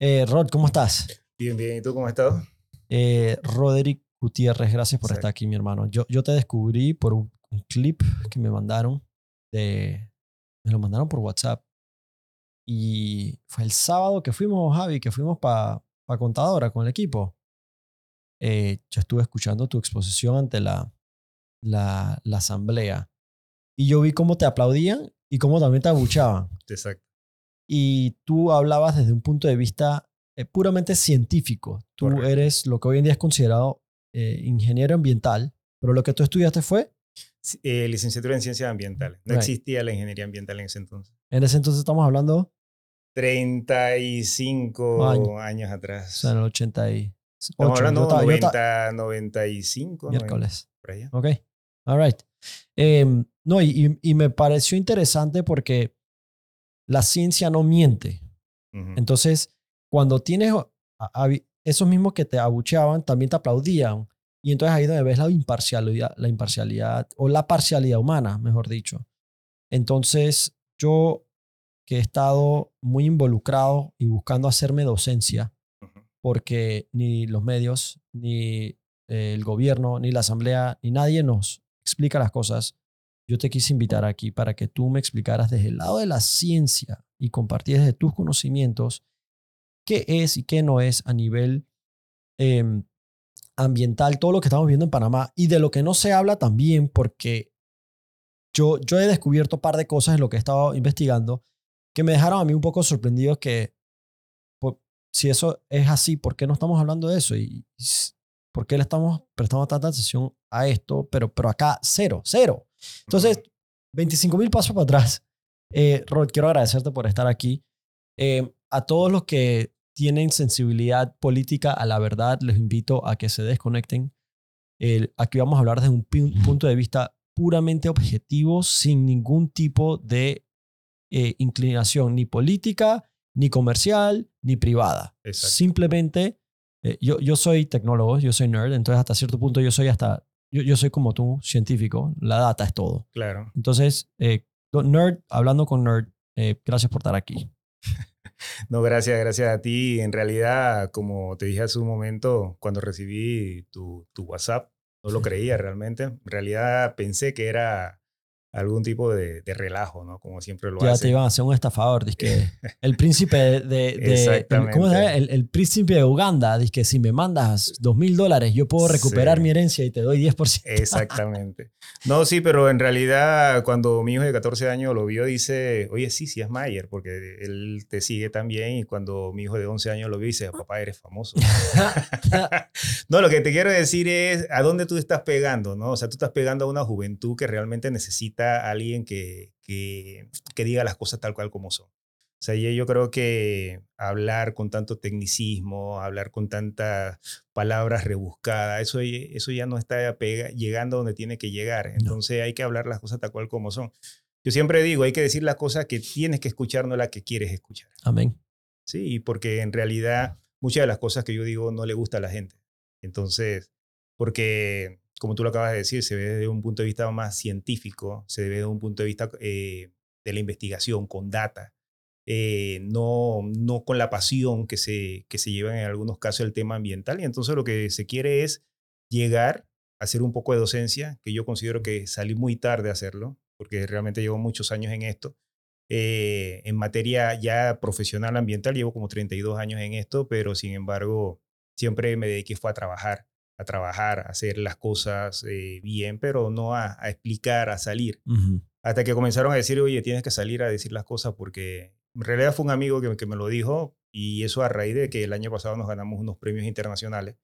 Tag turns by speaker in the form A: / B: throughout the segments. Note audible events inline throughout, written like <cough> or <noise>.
A: Eh, Rod, ¿cómo estás?
B: Bien, bien. ¿Y tú cómo estado?
A: Eh, Roderick Gutiérrez, gracias por
B: Sí.
A: estar aquí, mi hermano. Yo, yo te descubrí por un, un clip que me mandaron de... Me lo mandaron por WhatsApp. Y fue el sábado que fuimos, Javi, que fuimos para pa Contadora con el equipo. Eh, yo estuve escuchando tu exposición ante la, la, la asamblea. Y yo vi cómo te aplaudían y cómo también te abuchaban.
B: Exacto.
A: Y tú hablabas desde un punto de vista eh, puramente científico. Tú
B: Correcto.
A: eres lo que hoy en día es considerado eh, ingeniero ambiental, pero lo que tú estudiaste fue,
B: eh, licenciatura en ciencias ambientales. No
A: Right.
B: existía la ingeniería ambiental en ese entonces.
A: en ese entonces estamos hablando,
B: 35
A: Años.
B: años
A: o
B: atrás.
A: sea, en el 88.
B: Estamos hablando
A: yo
B: 90,
A: estaba-
B: 95. 90,
A: miércoles.
B: por allá.
A: Ok, all right. Em, no, y, y- y me pareció interesante porque la ciencia no miente. Entonces, cuando tienes a- a- esos mismos que te abucheaban, también te aplaudían. Y entonces ahí es donde ves la imparcialidad, la imparcialidad o la parcialidad humana, mejor dicho. Entonces, yo que he estado muy involucrado y buscando hacerme docencia, porque ni los medios, ni eh, el gobierno, ni la asamblea, ni nadie nos explica las cosas, yo te quise invitar aquí para que tú me explicaras desde el lado de la ciencia y compartieras de tus conocimientos qué es y qué no es a nivel em, ambiental, todo lo que estamos viendo en Panamá y de lo que no se habla también, porque yo, yo he descubierto un par de cosas en lo que he estado investigando que me dejaron a mí un poco sorprendido que si eso es así, ¿por qué no estamos hablando de eso? ¿Y por qué le estamos prestando tanta atención a esto? Pero, pero acá cero, cero. Entonces, 25 mil pasos para atrás. Eh, Rod, quiero agradecerte por estar aquí. Eh, a todos los que tienen sensibilidad política a la verdad, les invito a que se desconecten. El- aquí vamos a hablar desde un punto de vista puramente objetivo, sin ningún tipo de eh, inclinación ni política, ni comercial, ni privada.
B: Exacto.
A: Simplemente, eh, yo, yo soy tecnólogo, yo soy nerd, entonces hasta cierto punto yo soy hasta, yo, yo soy como tú, científico, la data es todo.
B: Claro.
A: Entonces, eh, nerd, hablando con nerd, eh, gracias por estar aquí. <laughs>
B: No, gracias, gracias a ti. En realidad, como te dije hace un momento, cuando recibí tu, tu WhatsApp, no lo creía realmente. En realidad pensé que era algún tipo de, de relajo, ¿no? Como siempre lo
A: Ya te
B: hacen.
A: iban a hacer un estafador, que <laughs> el príncipe de, de- de-
B: Exactamente.
A: ¿cómo se llama? El, el príncipe de Uganda, dice que si me mandas dos mil dólares, yo puedo recuperar
B: Sí.
A: mi herencia y te doy 10%.
B: Exactamente. No, sí, pero en realidad cuando mi hijo de 14 años lo vio, dice, oye, sí, sí es Mayer, porque él te sigue también. Y cuando mi hijo de 11 años lo vio, dice, papá, eres famoso. <laughs> <laughs> no, lo que te quiero decir es a dónde tú estás pegando, ¿no? O sea, tú estás pegando a una juventud que realmente necesita a alguien que, que, que diga las cosas tal cual como son. O sea, yo, yo creo que hablar con tanto tecnicismo, hablar con tantas palabras rebuscadas, eso, ya- eso ya no está pega- llegando donde tiene que llegar. Entonces hay que hablar las cosas tal cual como son. Yo siempre digo, hay que decir las cosas que tienes que escuchar, no las que quieres escuchar.
A: Amén.
B: Sí, porque en realidad muchas de las cosas que yo digo no le gusta a la gente. Entonces, porque como tú lo acabas de decir, se ve desde un punto de vista más científico, se ve desde un punto de vista eh, de la investigación, con data, eh, no, no con la pasión que se, que se lleva en algunos casos el tema ambiental. Y entonces lo que se quiere es llegar a hacer un poco de docencia, que yo considero que salí muy tarde a hacerlo, porque realmente llevo muchos años en esto. Eh, en materia ya profesional ambiental, llevo como 32 años en esto, pero sin embargo, siempre me dediqué fue a trabajar, a trabajar, a hacer las cosas eh, bien, pero no a, a explicar, a salir. Hasta que comenzaron a decir, oye, tienes que salir a decir las cosas porque en realidad fue un amigo que, que me lo dijo y eso a raíz de que el año pasado nos ganamos unos premios internacionales.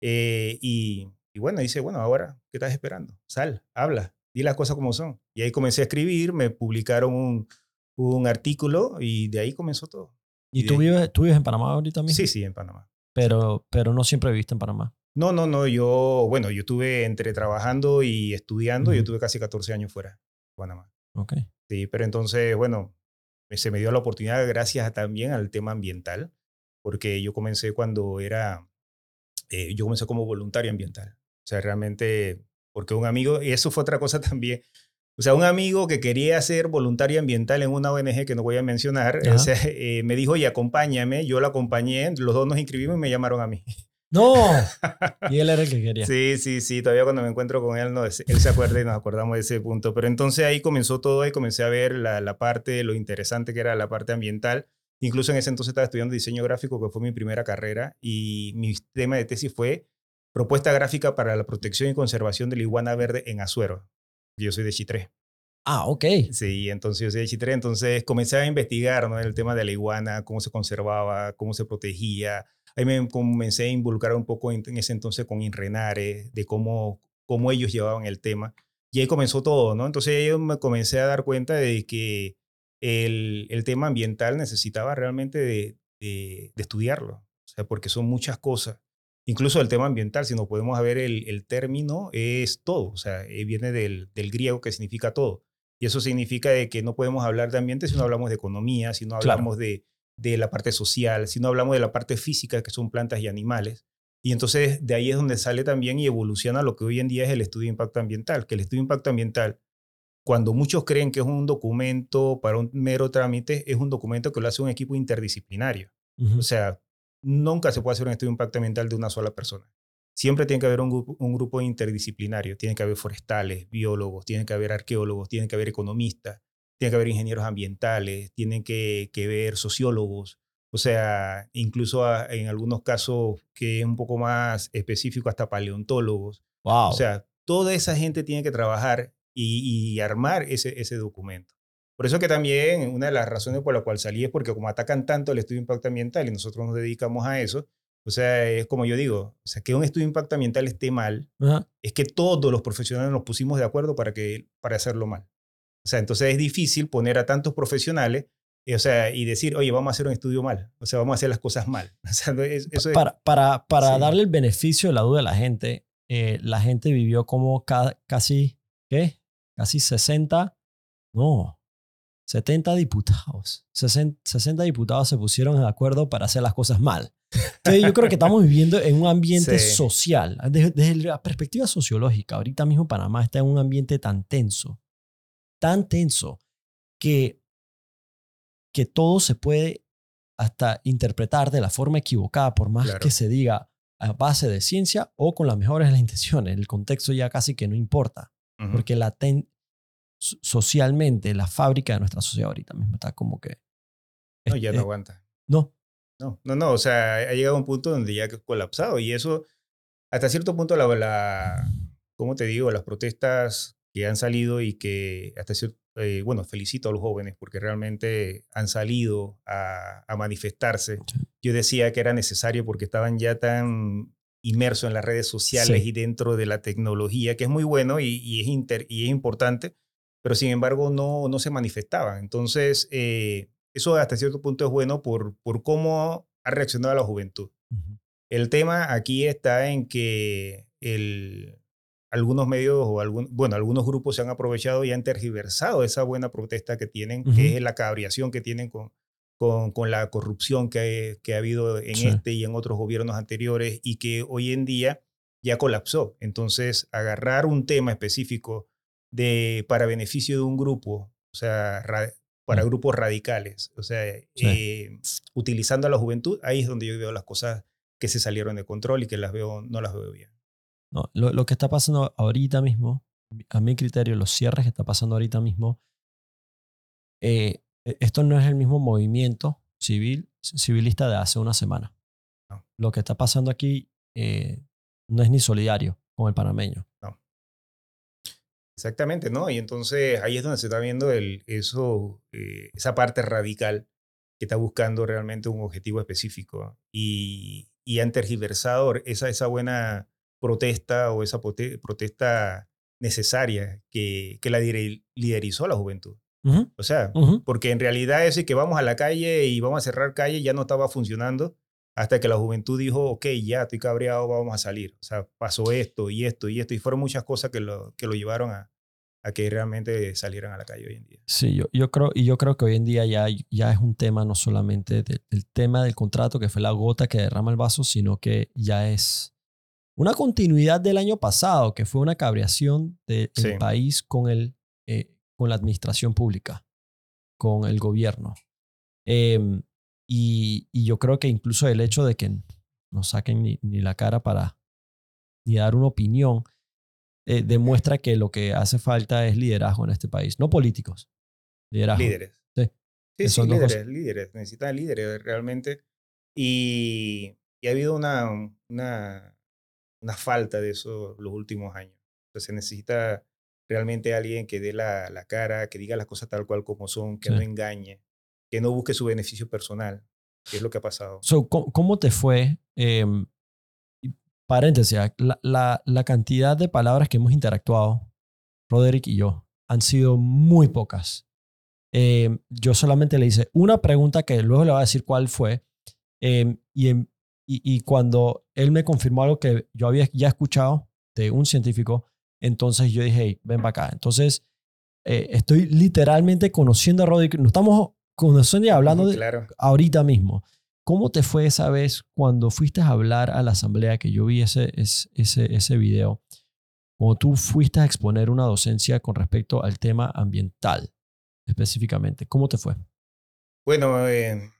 B: Eh, y, y bueno, dice, bueno, ahora, ¿qué estás esperando? Sal, habla, di las cosas como son. Y ahí comencé a escribir, me publicaron un, un artículo y de ahí comenzó todo.
A: ¿Y
B: Y
A: tú vives, tú vives en Panamá ahorita mismo?
B: Sí, sí, en Panamá.
A: Pero, pero no siempre viviste en Panamá.
B: No, no, no, yo, bueno, yo estuve entre trabajando y estudiando, yo tuve casi 14 años fuera de Panamá.
A: Ok.
B: Sí, pero entonces, bueno, me- se me dio la oportunidad gracias también al tema ambiental, porque yo comencé cuando era, eh, yo comencé como voluntario ambiental. O sea, realmente, porque un amigo, y eso fue otra cosa <laughs> también, O sea, un amigo que quería ser voluntario ambiental en una ONG que no voy a mencionar, <laughs> o sea, eh, me dijo, y acompáñame, yo lo acompañé, los dos nos inscribimos y me llamaron a mí.
A: No, y él era el que quería.
B: Sí, sí, sí, todavía cuando me encuentro con él, no, él se acuerda y nos acordamos de ese punto. Pero entonces ahí comenzó todo y comencé a ver la, la parte, lo interesante que era la parte ambiental. Incluso en ese entonces estaba estudiando diseño gráfico, que fue mi primera carrera, y mi tema de tesis fue propuesta gráfica para la protección y conservación de la iguana verde en Azuero. Yo soy de Chitré.
A: Ah, ok.
B: Sí, entonces yo soy de Chitré, entonces comencé a investigar ¿no? el tema de la iguana, cómo se conservaba, cómo se protegía, Ahí me comencé a involucrar un poco en, ese entonces con Inrenare, de cómo, cómo ellos llevaban el tema. Y ahí comenzó todo, ¿no? Entonces yo me comencé a dar cuenta de que el, el tema ambiental necesitaba realmente de, de, estudiarlo, o sea, porque son muchas cosas. Incluso el tema ambiental, si no podemos ver el, el término, es todo, o sea, eh, viene del, del, griego que significa todo. Y eso significa de que no podemos hablar de ambiente si no hablamos de economía, si no hablamos de, de la parte social, si no hablamos de la parte física, que son plantas y animales. Y entonces de ahí es donde sale también y evoluciona lo que hoy en día es el estudio de impacto ambiental, que el estudio de impacto ambiental, cuando muchos creen que es un documento para un mero trámite, es un documento que lo hace un equipo interdisciplinario. O sea, nunca se puede hacer un estudio de impacto ambiental de una sola persona. Siempre tiene que haber un grupo, un grupo interdisciplinario, tiene que haber forestales, biólogos, tiene que haber arqueólogos, tiene que haber economistas, tiene que haber ingenieros ambientales, tienen que, que ver sociólogos, o sea, incluso en algunos casos que es un poco más específico, hasta paleontólogos.
A: Wow.
B: O sea, toda esa gente tiene que trabajar y, y, armar ese, ese documento. Por eso que también una de las razones por la cual salí es porque como atacan tanto el estudio de impacto ambiental y nosotros nos dedicamos a eso, o sea, es como yo digo, o sea, que un estudio de impacto ambiental esté mal, es que todos los profesionales nos pusimos de acuerdo para, que, para hacerlo mal. O sea, entonces es difícil poner a tantos profesionales eh, o sea, y decir, oye, vamos a hacer un estudio mal, o sea, vamos a hacer las cosas mal. <laughs> O sea, eso
A: para para, para darle el beneficio de la duda a la gente, eh, la gente vivió como casi, ¿qué? Casi 60, no, 70 diputados. 60, 60, diputados se pusieron de acuerdo para hacer las cosas mal. Entonces yo creo que estamos viviendo en un <laughs> ambiente social, desde, desde la perspectiva sociológica. Ahorita mismo Panamá está en un ambiente tan tenso tan tenso que, que todo se puede hasta interpretar de la forma equivocada, por más que se diga a base de ciencia o con las mejores de las <laughs> intenciones. El contexto ya casi que no importa, porque la socialmente la fábrica de nuestra sociedad ahorita mismo está como que...
B: No, ya no aguanta.
A: No.
B: No, no, no, o sea, ha llegado a un punto donde ya ha colapsado y eso, hasta cierto punto, la, la ¿cómo te digo? Las protestas que han salido y que hasta cierto, eh, bueno, felicito a los jóvenes porque realmente han salido a, manifestarse. Yo decía que era necesario porque estaban ya tan inmersos en las redes sociales y dentro de la tecnología, que es muy bueno y, es, inter, y es importante, pero sin embargo no, no se manifestaban. Entonces, eh, eso hasta cierto punto es bueno por, por cómo ha reaccionado la juventud. El tema aquí está en que el, algunos medios o algún, bueno, algunos grupos se han aprovechado y han tergiversado esa buena protesta que tienen, que es la cabriación que tienen con, con, con la corrupción que, que, ha habido en este y en otros gobiernos anteriores y que hoy en día ya colapsó. Entonces, agarrar un tema específico de, para beneficio de un grupo, o sea, para grupos radicales, o sea, eh, utilizando a la juventud, ahí es donde yo veo las cosas que se salieron de control y que las veo, no las veo bien.
A: No, lo, lo, que está pasando ahorita mismo, a mi criterio, los cierres que está pasando ahorita mismo, eh, e, esto no es el mismo movimiento civil, civilista de hace una semana. Lo que está pasando aquí eh, no es ni solidario con el panameño.
B: No. Exactamente, ¿no? Y entonces ahí es donde se está viendo el, eso, eh, esa parte radical que está buscando realmente un objetivo específico y, y han tergiversado esa, esa buena protesta o esa protesta necesaria que, que la liderizó la juventud. O sea, porque en realidad ese que vamos a la calle y vamos a cerrar calle ya no estaba funcionando hasta que la juventud dijo, ok, ya estoy cabreado, vamos a salir. O sea, pasó esto y esto y esto. Y fueron muchas cosas que lo, que lo llevaron a, a que realmente salieran a la calle hoy en día.
A: Sí, yo, yo, creo, y yo creo que hoy en día ya, ya es un tema no solamente del tema del contrato, que fue la gota que derrama el vaso, sino que ya es una continuidad del año pasado, que fue una cabreación del país con el eh, con la administración pública, con el gobierno. Em, y, y, yo creo que incluso el hecho de que no saquen ni, ni la cara para ni dar una opinión eh, demuestra que lo que hace falta es liderazgo en este país, no políticos, liderazgo.
B: Líderes.
A: Sí,
B: sí, sí líderes, líderes, necesitan líderes realmente. Y, y ha habido una, una, una, falta de eso los últimos años. Entonces se necesita realmente alguien que dé la, la, cara, que diga las cosas tal cual como son, que no engañe, que no busque su beneficio personal, que es lo que ha pasado.
A: So, ¿cómo, te fue? Eh, paréntesis, la, la, la, cantidad de palabras que hemos interactuado, Roderick y yo, han sido muy pocas. Eh, yo solamente le hice una pregunta que luego le voy a decir cuál fue. Eh, y, y, y, cuando él me confirmó algo que yo había ya escuchado de un científico, entonces yo dije, hey, ven para acá. Entonces, eh, estoy literalmente conociendo a Roderick. Nos estamos conociendo y hablando de, ahorita mismo. ¿Cómo te fue esa vez cuando fuiste a hablar a la asamblea que yo vi ese, ese, ese video? Cuando tú fuiste a exponer una docencia con respecto al tema ambiental específicamente. ¿Cómo te fue?
B: Bueno, eh,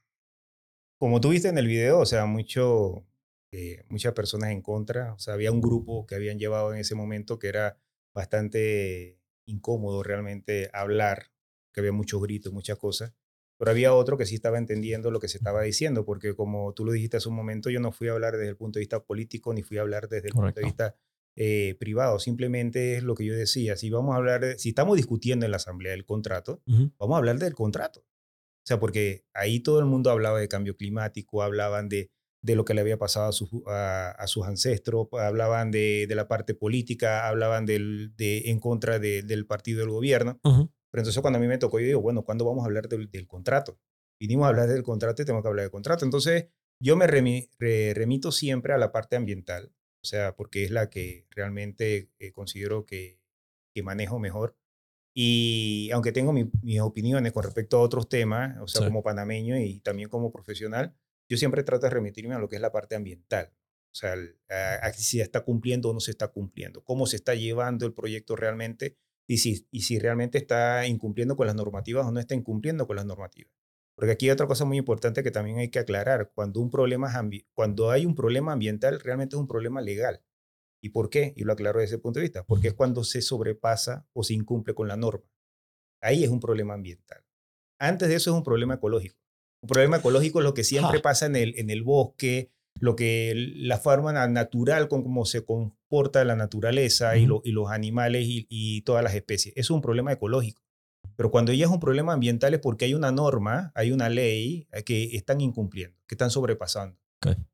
B: como tú viste en el video, o sea, mucho, eh, muchas personas en contra. O sea, había un grupo que habían llevado en ese momento que era bastante incómodo realmente hablar, que había muchos gritos, muchas cosas. Pero había otro que sí estaba entendiendo lo que se estaba diciendo, porque como tú lo dijiste hace un momento, yo no fui a hablar desde el punto de vista político, ni fui a hablar desde el punto de vista eh, privado. Simplemente es lo que yo decía. Si vamos a hablar, si estamos discutiendo en la asamblea el contrato, vamos a hablar del contrato. O sea, porque ahí todo el mundo hablaba de cambio climático, hablaban de, de lo que le había pasado a, a, sus ancestros, hablaban de, de, la parte política, hablaban del, de, en contra del partido del gobierno. Pero entonces cuando a mí me tocó, yo digo, bueno, ¿cuándo vamos a hablar del, contrato? Vinimos a hablar del contrato y tenemos que hablar del contrato. Entonces yo me remito siempre a la parte ambiental, o sea, porque es la que realmente eh, considero que, que, manejo mejor. Y aunque tengo mis opiniones con respecto a otros temas, o sea, como panameño y también como profesional, yo siempre trato de remitirme a lo que es la parte ambiental. O sea, a, si se está cumpliendo o no se está cumpliendo, cómo se está llevando el proyecto realmente y si, y si realmente está incumpliendo con las normativas o no está incumpliendo con las normativas. Porque aquí hay otra cosa muy importante que también hay que aclarar. Cuando, un problema cuando hay un problema ambiental, realmente es un problema legal. ¿Y por qué? Y lo aclaro desde ese punto de vista. Porque es cuando se sobrepasa o se incumple con la norma. Ahí es un problema ambiental. Antes de eso es un problema ecológico. Un problema ecológico es lo que siempre pasa en el, en el bosque, lo que la forma natural con cómo se comporta la naturaleza y, y, los animales y, todas las especies. Es un problema ecológico. Pero cuando ya es un problema ambiental es porque hay una norma, hay una ley eh, que están incumpliendo, que están sobrepasando.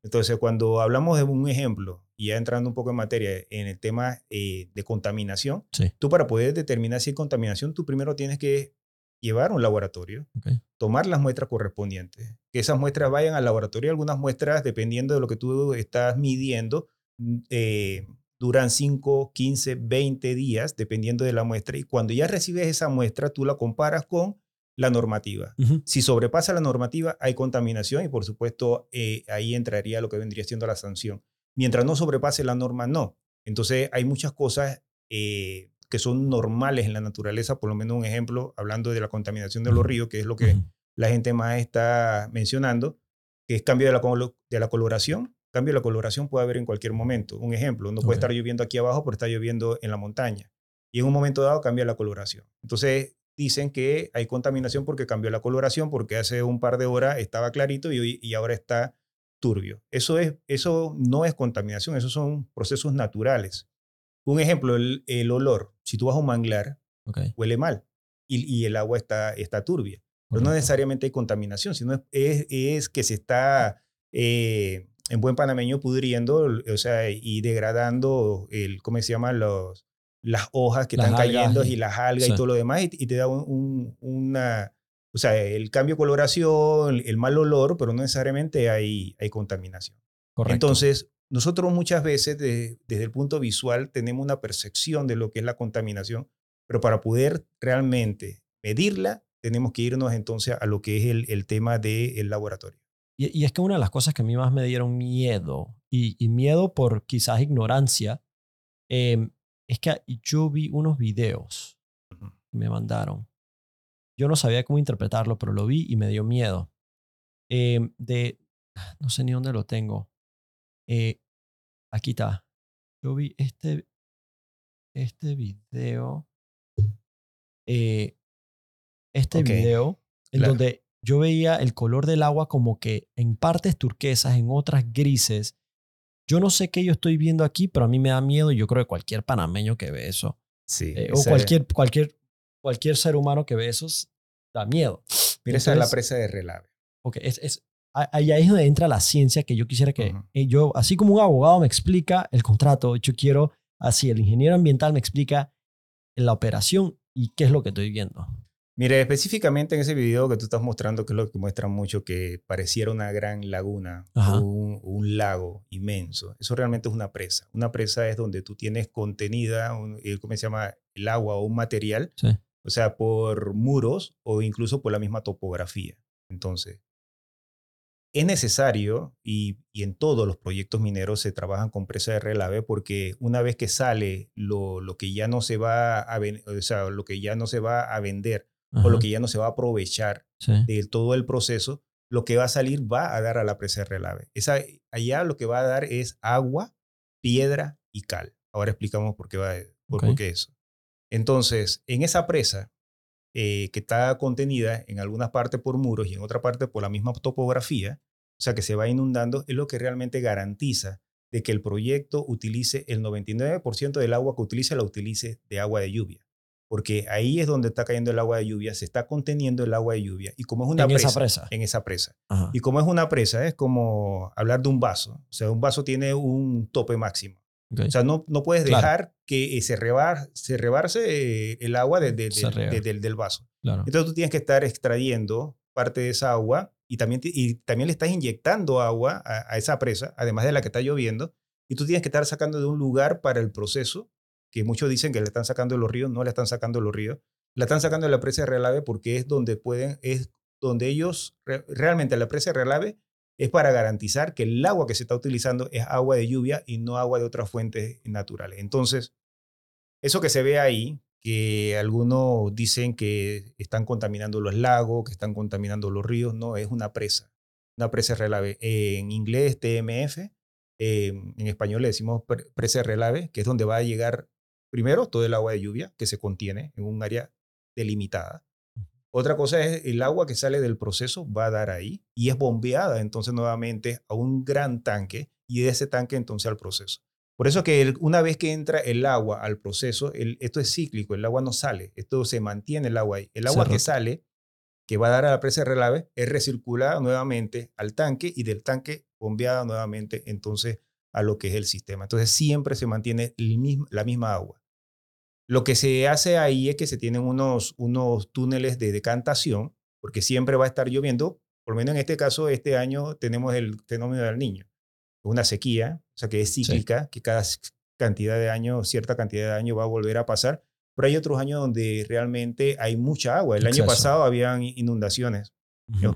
B: Entonces, cuando hablamos de un ejemplo, y ya entrando un poco en materia, en el tema eh, de contaminación, tú para poder determinar si hay contaminación, tú primero tienes que llevar a un laboratorio, tomar las muestras correspondientes, que esas muestras vayan al laboratorio. Algunas muestras, dependiendo de lo que tú estás midiendo, mm, eh, duran 5, 15, 20 días, dependiendo de la muestra. Y cuando ya recibes esa muestra, tú la comparas con la normativa. Si sobrepasa la normativa, hay contaminación y por supuesto eh, ahí entraría lo que vendría siendo la sanción. Mientras no sobrepase la norma, no. Entonces hay muchas cosas eh, que son normales en la naturaleza, por lo menos un ejemplo, hablando de la contaminación de los ríos, que es lo que la gente más está mencionando, que es cambio de la, de la coloración. Cambio de la coloración puede haber en cualquier momento. Un ejemplo, no puede estar lloviendo aquí abajo, pero está lloviendo en la montaña. Y en un momento dado cambia la coloración. Entonces dicen que hay contaminación porque cambió la coloración, porque hace un par de horas estaba clarito y, y ahora está turbio. Eso, es, eso no es contaminación, esos son procesos naturales. Un ejemplo, el, el olor. Si tú vas a un manglar, huele mal y, y, el agua está, está turbia. Pero no necesariamente hay contaminación, sino es, es, que se está, eh, en buen panameño, pudriendo o sea, y degradando, el, ¿cómo se llama? Los, las hojas que están cayendo y, las algas y todo lo demás, y, te da un, una, o sea, el cambio de coloración, el, mal olor, pero no necesariamente hay, hay contaminación. Correcto. Entonces, nosotros muchas veces desde el punto visual tenemos una percepción de lo que es la contaminación, pero para poder realmente medirla, tenemos que irnos entonces a lo que es el, el tema del laboratorio.
A: Y, es que una de las cosas que a mí más me dieron miedo, y, miedo por quizás ignorancia, em, es que yo vi unos videos, que me mandaron. Yo no sabía cómo interpretarlo, pero lo vi y me dio miedo. Eh, de, no sé ni dónde lo tengo. Eh, aquí está. Yo vi este, este video. Eh, este video en
B: claro.
A: donde yo veía el color del agua como que en partes turquesas, en otras grises. Yo no sé qué yo estoy viendo aquí, pero a mí me da miedo y yo creo que cualquier panameño que ve eso,
B: Sí.
A: eh, o
B: es-
A: cualquier, cualquier, cualquier ser humano que ve eso, da miedo. <sniffs>
B: mira, esa es la presa de Relave.
A: Ok, es, es, ahí es donde entra la ciencia que yo quisiera que
B: Ujú.
A: eh, yo, así como un abogado me explica el contrato, yo quiero, así el ingeniero ambiental me explica la operación y qué es lo que estoy viendo.
B: Mire, específicamente en ese video que tú estás mostrando, que es lo que muestra mucho, que pareciera una gran laguna un, un lago inmenso. Eso realmente es una presa. Una presa es donde tú tienes contenida, un- eh, ¿cómo se llama? El agua o un material,
A: Sí.
B: o sea, por muros o incluso por la misma topografía. Entonces, es necesario y, y en todos los proyectos mineros se trabajan con presa de relave porque una vez que sale lo, lo que ya no se va a o sea, lo que ya no se va a vender o lo que ya no se va a aprovechar
A: sí.
B: de todo el proceso, lo que va a salir va a dar a la presa de relave. Esa, allá lo que va a dar es agua, piedra y cal. Ahora explicamos por qué, va, por, por
A: Ok.
B: qué eso. Entonces, en esa presa, eh, que está contenida en algunas partes por muros y en otra parte por la misma topografía, o sea, que se va inundando, es lo que realmente garantiza de que el proyecto utilice el 99% del agua que utilice, la utilice de agua de lluvia. Porque ahí es donde está cayendo el agua de lluvia, se está conteniendo el agua de lluvia. Y como es una
A: En
B: presa,
A: esa presa.
B: en esa presa.
A: Ajá.
B: Y como es una presa, es como hablar de un vaso. O sea, un vaso tiene un tope máximo.
A: ok.
B: O sea, no, no puedes
A: Claro.
B: dejar que eh, se, rebar, se rebarse eh, el agua de- del- del vaso.
A: claro.
B: Entonces tú tienes que estar extrayendo parte de esa agua y también, y también le estás inyectando agua a, a esa presa, además de la que está lloviendo, y tú tienes que estar sacando de un lugar para el proceso, que muchos dicen que le están sacando los ríos, no le están sacando los ríos, la están sacando de la presa de relave porque es donde pueden, es donde ellos, re- realmente la presa de relave es para garantizar que el agua que se está utilizando es agua de lluvia y no agua de otras fuentes naturales. Entonces, eso que se ve ahí, que algunos dicen que están contaminando los lagos, que están contaminando los ríos, no, es una presa, una presa de relave. En inglés, TMF, eh, en español le decimos pre- presa de relave, que es donde va a llegar primero todo el agua de lluvia que se contiene en un área delimitada. Otra cosa es el agua que sale del proceso va a dar ahí y es bombeada entonces nuevamente a un gran tanque y de ese tanque entonces al proceso. Por eso que el- una vez que entra el agua al proceso, el- esto es cíclico, el agua no sale, esto se mantiene el agua ahí. El agua que sale, que va a dar a la presa de relave, es recirculada nuevamente al tanque y del tanque bombeada nuevamente entonces a lo que es el sistema. Entonces siempre se mantiene el mismo- la misma agua. Lo que se hace ahí es que se tienen unos, unos túneles de decantación, porque siempre va a estar lloviendo. Por lo menos en este caso, este año tenemos el fenómeno del niño. Una sequía, o sea que es cíclica, que cada cantidad de años, cierta cantidad de años va a volver a pasar. Pero hay otros años donde realmente hay mucha agua. El año pasado habían inundaciones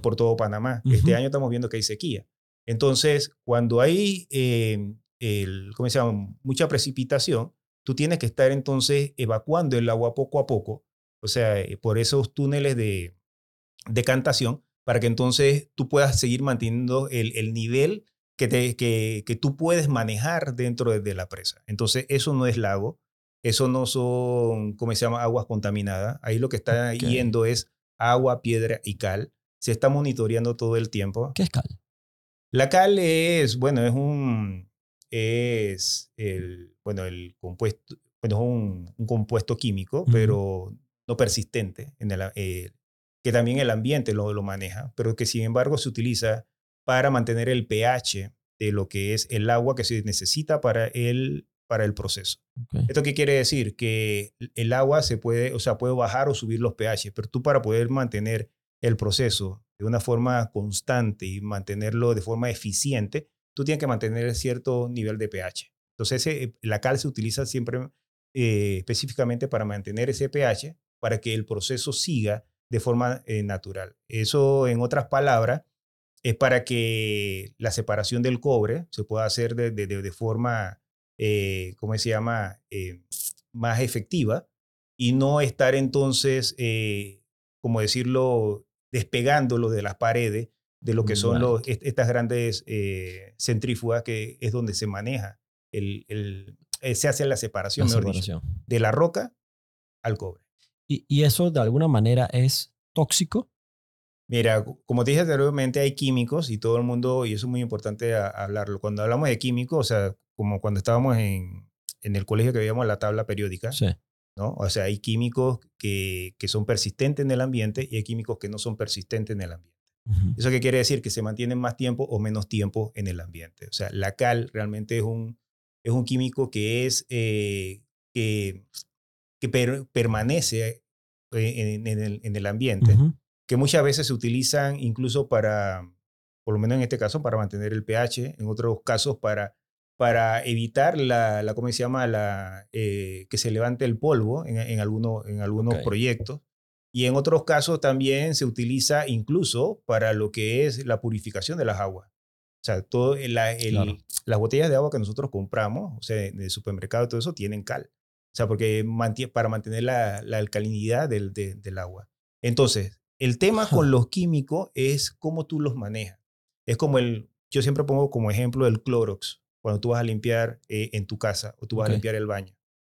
B: por todo Panamá. Este año estamos viendo que hay sequía. Entonces, cuando hay eh, el, ¿cómo se llama? mucha precipitación, tú tienes que estar entonces evacuando el agua poco a poco, o sea, eh, por esos túneles de decantación, para que entonces tú puedas seguir manteniendo el, el nivel que, te, que, que tú puedes manejar dentro de, de la presa. Entonces, eso no es lago, eso no son, ¿cómo se llama?, aguas contaminadas. Ahí lo que está
A: Ok.
B: yendo es agua, piedra y cal. Se está monitoreando todo el tiempo.
A: ¿Qué es cal?
B: La cal es, bueno, es un, es el, bueno, el compuesto, bueno, es un, un compuesto químico,
A: Ujú.
B: pero no persistente, en el, eh, que también el ambiente lo, lo maneja, pero que sin embargo se utiliza para mantener el pH de lo que es el agua que se necesita para el, para el proceso.
A: Ok.
B: ¿Esto qué quiere decir? Que el agua se puede, o sea, puede bajar o subir los pH, pero tú para poder mantener el proceso de una forma constante y mantenerlo de forma eficiente, tú tienes que mantener cierto nivel de pH. Entonces, ese- la cal se utiliza siempre eh, específicamente para mantener ese pH, para que el proceso siga de forma eh, natural. Eso, en otras palabras, es para que la separación del cobre se pueda hacer de, forma, eh, ¿cómo se llama?, Eh, más efectiva y no estar entonces, eh, como decirlo, despegándolo de las paredes de lo que son los, estas grandes eh, centrífugas que es donde se maneja, el, el eh, se hace la separación, mejor Dicho, de la roca al cobre.
A: ¿Y, ¿Y, eso de alguna manera es tóxico?
B: Mira, como te dije anteriormente, hay químicos y todo el mundo, y eso es muy importante hablarlo. Cuando hablamos de químicos, o sea, como cuando estábamos en, en el colegio que veíamos la tabla periódica, sí. ¿No? O sea, hay químicos que, que son persistentes en el ambiente y hay químicos que no son persistentes en el ambiente. ¿Eso qué quiere decir? Que se mantienen más tiempo o menos tiempo en el ambiente. O sea, la cal realmente es un, es un químico que es, eh, que, que permanece eh, en, el, en, el, ambiente, que muchas veces se utilizan incluso para, por lo menos en este caso, para mantener el pH, en otros casos para, para evitar la, la ¿cómo se llama? La, eh, que se levante el polvo en, en, algunos, en algunos proyectos. Y en otros casos también se utiliza incluso para lo que es la purificación de las aguas. O sea, todo la, las botellas de agua que nosotros compramos, o sea, en el supermercado y todo eso, tienen cal. O sea, porque para mantener la, la alcalinidad del, del, agua. Entonces, el tema con los químicos es cómo tú los manejas. Es como el, yo siempre pongo como ejemplo el Clorox, cuando tú vas a limpiar eh, en tu casa o tú vas a limpiar el baño.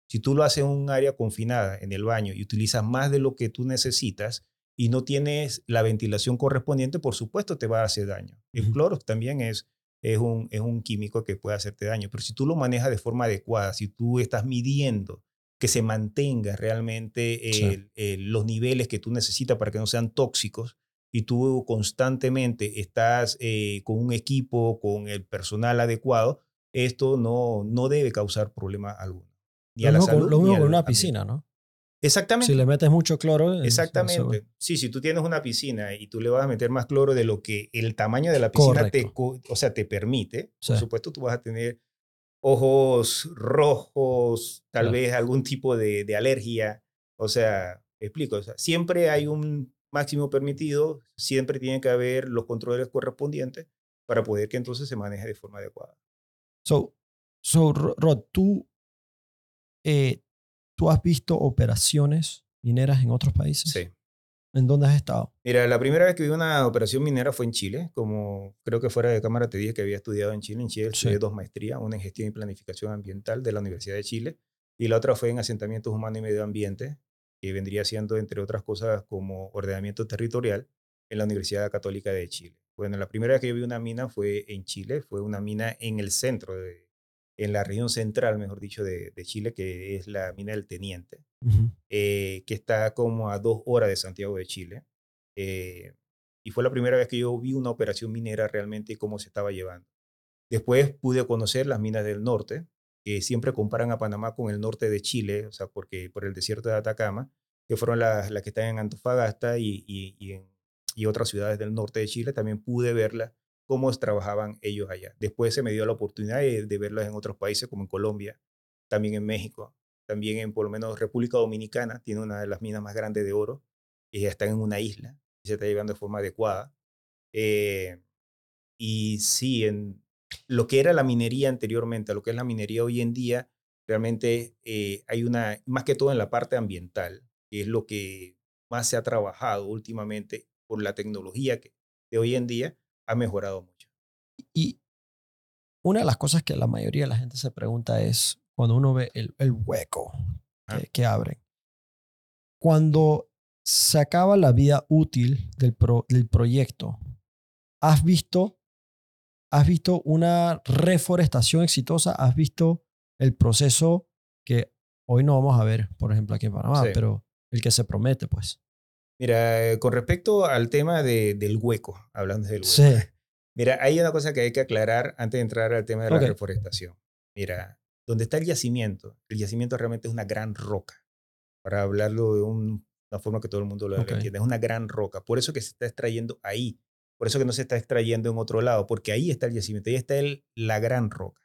B: Si tú lo haces en un área confinada, en el baño, y utilizas más de lo que tú necesitas y no tienes la ventilación correspondiente, por supuesto te va a hacer daño. El cloro también es, es, un, es un químico que puede hacerte daño, pero si tú lo manejas de forma adecuada, si tú estás midiendo que se mantenga realmente los niveles que tú necesitas para que no sean tóxicos, y tú constantemente estás eh, con un equipo, con el personal adecuado, esto no, no debe causar problema alguno
A: lo mismo con una piscina, ¿no?
B: Exactamente.
A: Si le metes mucho cloro.
B: Exactamente. Sí, si tú tienes una piscina y tú le vas a meter más cloro de lo que el tamaño de la piscina te, o sea, te permite, por supuesto tú vas a tener ojos rojos, tal vez algún tipo de, de, alergia. O sea, explico, o sea, siempre hay un máximo permitido, siempre tiene que haber los controles correspondientes para poder que entonces se maneje de forma adecuada.
A: So, so Rod, tú eh, ¿tú has visto operaciones mineras en otros países?
B: Sí.
A: ¿En dónde has estado?
B: Mira, la primera vez que vi una operación minera fue en Chile, como creo que fuera de cámara te dije que había estudiado en Chile. En Chile estudié dos maestrías, una en gestión y planificación ambiental de la Universidad de Chile y la otra fue en asentamientos humanos y medio ambiente, que vendría siendo, entre otras cosas, como ordenamiento territorial en la Universidad Católica de Chile. Bueno, la primera vez que yo vi una mina fue en Chile, fue una mina en el centro de, en la región central, mejor dicho, de, Chile, que es la mina del Teniente, eh, que está como a dos horas de Santiago de Chile. Eh, y fue la primera vez que yo vi una operación minera realmente y cómo se estaba llevando. Después pude conocer las minas del norte, que siempre comparan a Panamá con el norte de Chile, o sea, porque por el desierto de Atacama, que fueron las, las que están en Antofagasta y, y, en, y otras ciudades del norte de Chile, también pude verla cómo trabajaban ellos allá. Después se me dio la oportunidad de, verlos en otros países como en Colombia, también en México, también en por lo menos República Dominicana, tiene una de las minas más grandes de oro y están en una isla y se está llevando de forma adecuada. Eh, y sí, en lo que era la minería anteriormente, a lo que es la minería hoy en día, realmente eh, hay una, más que todo en la parte ambiental, que es lo que más se ha trabajado últimamente por la tecnología que, de hoy en día, ha mejorado mucho.
A: Y una de las cosas que la mayoría de la gente se pregunta es cuando uno ve el, el hueco que, que, abren. Cuando se acaba la vida útil del, del proyecto, ¿has visto, ¿has visto una reforestación exitosa? ¿Has visto el proceso que hoy no vamos a ver, por ejemplo, aquí en Panamá, pero el que se promete, pues?
B: Mira, eh, con respecto al tema de, del hueco, hablando del hueco. Sí. Mira, hay una cosa que hay que aclarar antes de entrar al tema de la reforestación. Mira, donde está el yacimiento, el yacimiento realmente es una gran roca. Para hablarlo de una forma que todo el mundo lo entienda, es una gran roca. Por eso que se está extrayendo ahí. Por eso que no se está extrayendo en otro lado, porque ahí está el yacimiento, ahí está el, la gran roca.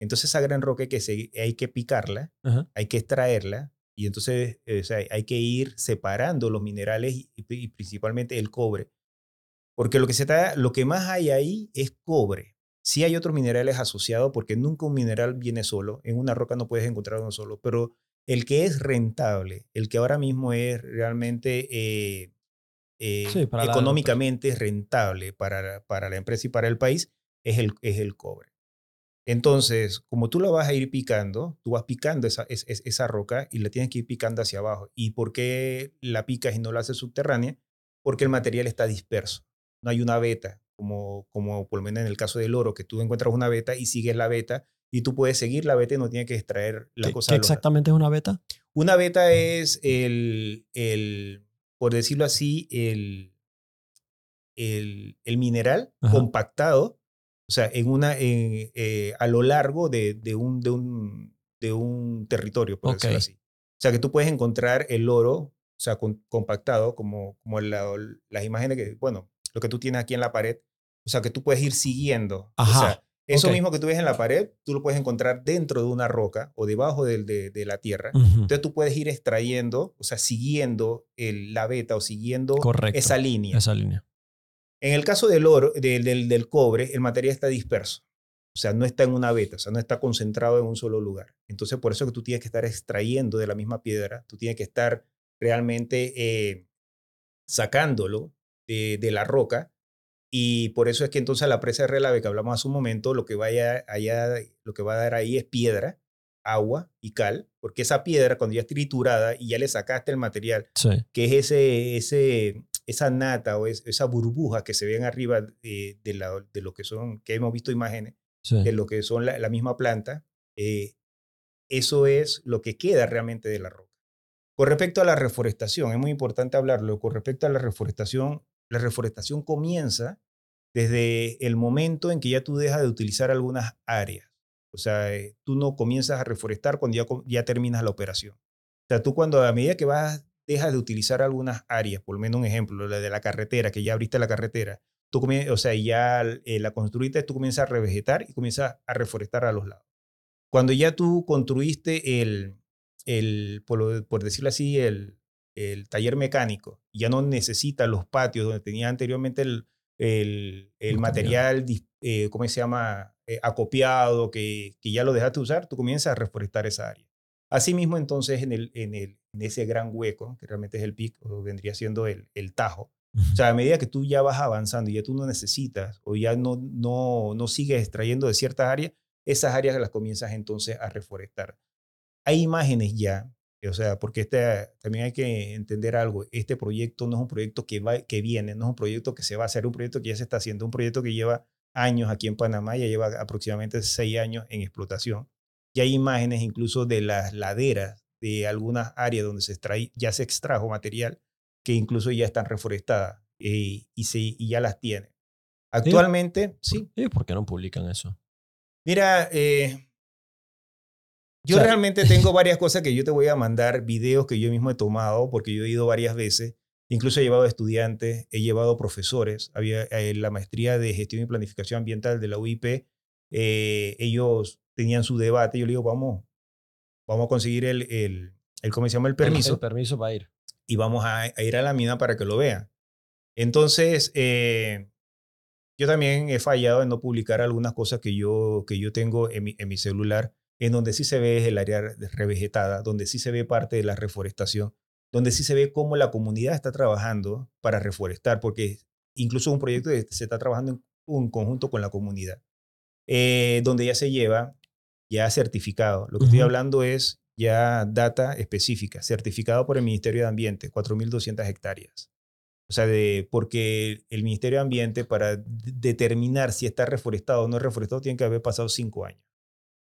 B: Entonces esa gran roca hay que, hay que picarla, hay que extraerla, y entonces eh, hay que ir separando los minerales y, principalmente el cobre. Porque lo que, se está, lo que más hay ahí es cobre. Sí hay otros minerales asociados porque nunca un mineral viene solo. En una roca no puedes encontrar uno solo. Pero el que es rentable, el que ahora mismo es realmente eh, eh,
A: Sí,
B: económicamente rentable para, para la empresa y para el país, es el, es el cobre. Entonces, como tú lo vas a ir picando, tú vas picando esa, es- es- esa roca y la tienes que ir picando hacia abajo. ¿Y por qué la picas y no la haces subterránea? Porque el material está disperso. No hay una veta, como, como por lo menos en el caso del oro, que tú encuentras una veta y sigues la veta y tú puedes seguir la veta y no tienes que extraer las
A: ¿Qué,
B: cosas.
A: qué exactamente es una beta?
B: Una beta es el, el, por decirlo así, el, el, el mineral
A: Ajá.
B: compactado, o sea, en una, en, eh, a lo largo de, de, un, de, un, de un territorio, por decirlo
A: Ok.
B: así. O sea, que tú puedes encontrar el oro, o sea, con- compactado, como, como la- las imágenes que, bueno, lo que tú tienes aquí en la pared, o sea, que tú puedes ir siguiendo. O
A: Ajá,
B: sea, eso mismo que tú ves en la pared, tú lo puedes encontrar dentro de una roca o debajo de, de la tierra.
A: Ujú.
B: Entonces tú puedes ir extrayendo, o sea, siguiendo el- la beta o siguiendo
A: Correcto.
B: esa línea.
A: Esa línea.
B: En el caso del oro, del, del, del cobre, el material está disperso. O sea, no está en una beta, o sea, no está concentrado en un solo lugar. Entonces, por eso que tú tienes que estar extrayendo de la misma piedra, tú tienes que estar realmente eh, sacándolo de, de la roca. Y por eso es que entonces la presa de relave que hablamos hace un momento, lo que, vaya allá, lo que va a dar ahí es piedra, agua y cal, porque esa piedra, cuando ya es triturada y ya le sacaste el material,
A: Sí.
B: que es ese, ese, esa nata o es- esa burbuja que se ven arriba eh, de, la- de lo que son, que hemos visto imágenes,
A: Sí.
B: de lo que son la, la misma planta, eh, eso es lo que queda realmente de la roca. Con respecto a la reforestación, es muy importante hablarlo, con respecto a la reforestación, la reforestación comienza desde el momento en que ya tú dejas de utilizar algunas áreas. O sea, eh, tú no comienzas a reforestar cuando ya, ya terminas la operación. O sea, tú cuando a medida que vas, dejas de utilizar algunas áreas, por lo menos un ejemplo, la de la carretera, que ya abriste la carretera, tú o sea, ya eh, la construiste, tú comienzas a revegetar y comienzas a reforestar a los lados. Cuando ya tú construiste el, el por, por decirlo así, el, el taller mecánico, ya no necesitas los patios donde tenía anteriormente el, el, material, eh, ¿cómo se llama? Eh, acopiado, que, que ya lo dejaste usar, tú comienzas a reforestar esa área. Asimismo, entonces, en, el, en, el, en ese gran hueco, que realmente es el pico, vendría siendo el, el tajo, o sea, a medida que tú ya vas avanzando y ya tú no necesitas o ya no, no, no sigues extrayendo de ciertas áreas, esas áreas las comienzas entonces a reforestar. Hay imágenes ya, o sea, porque este, también hay que entender algo, este proyecto no es un proyecto que, va, que viene, no es un proyecto que se va a hacer, un proyecto que ya se está haciendo, un proyecto que lleva años aquí en Panamá, ya lleva aproximadamente seis años en explotación. Y hay imágenes incluso de las laderas de algunas áreas donde se extrae, ya se extrajo material que incluso ya están reforestadas eh, y, se, y ya las tienen. Actualmente, sí.
A: ¿Y por qué no publican eso?
B: Mira, eh, yo
A: O sea-
B: realmente tengo varias cosas que yo te voy a mandar, videos que yo mismo he tomado, porque yo he ido varias veces. Incluso he llevado estudiantes, he llevado profesores. Había eh, la maestría de gestión y planificación ambiental de la UIP. Eh, ellos tenían su debate. Yo le digo, vamos, vamos a conseguir el, el, el ¿cómo se llama? El permiso
A: El permiso para ir.
B: y vamos a, a ir a la mina para que lo vean. Entonces, eh, yo también he fallado en no publicar algunas cosas que yo, que yo tengo en mi, en mi celular, en donde sí se ve el área revegetada, donde sí se ve parte de la reforestación, donde sí se ve cómo la comunidad está trabajando para reforestar, porque incluso un proyecto se está trabajando en un conjunto con la comunidad, eh, donde ya se lleva ya certificado. Lo que estoy
A: Ujú.
B: hablando es ya data específica, certificado por el Ministerio de Ambiente, 4.200 hectáreas. O sea, de, porque el Ministerio de Ambiente para determinar si está reforestado o no reforestado tiene que haber pasado cinco años.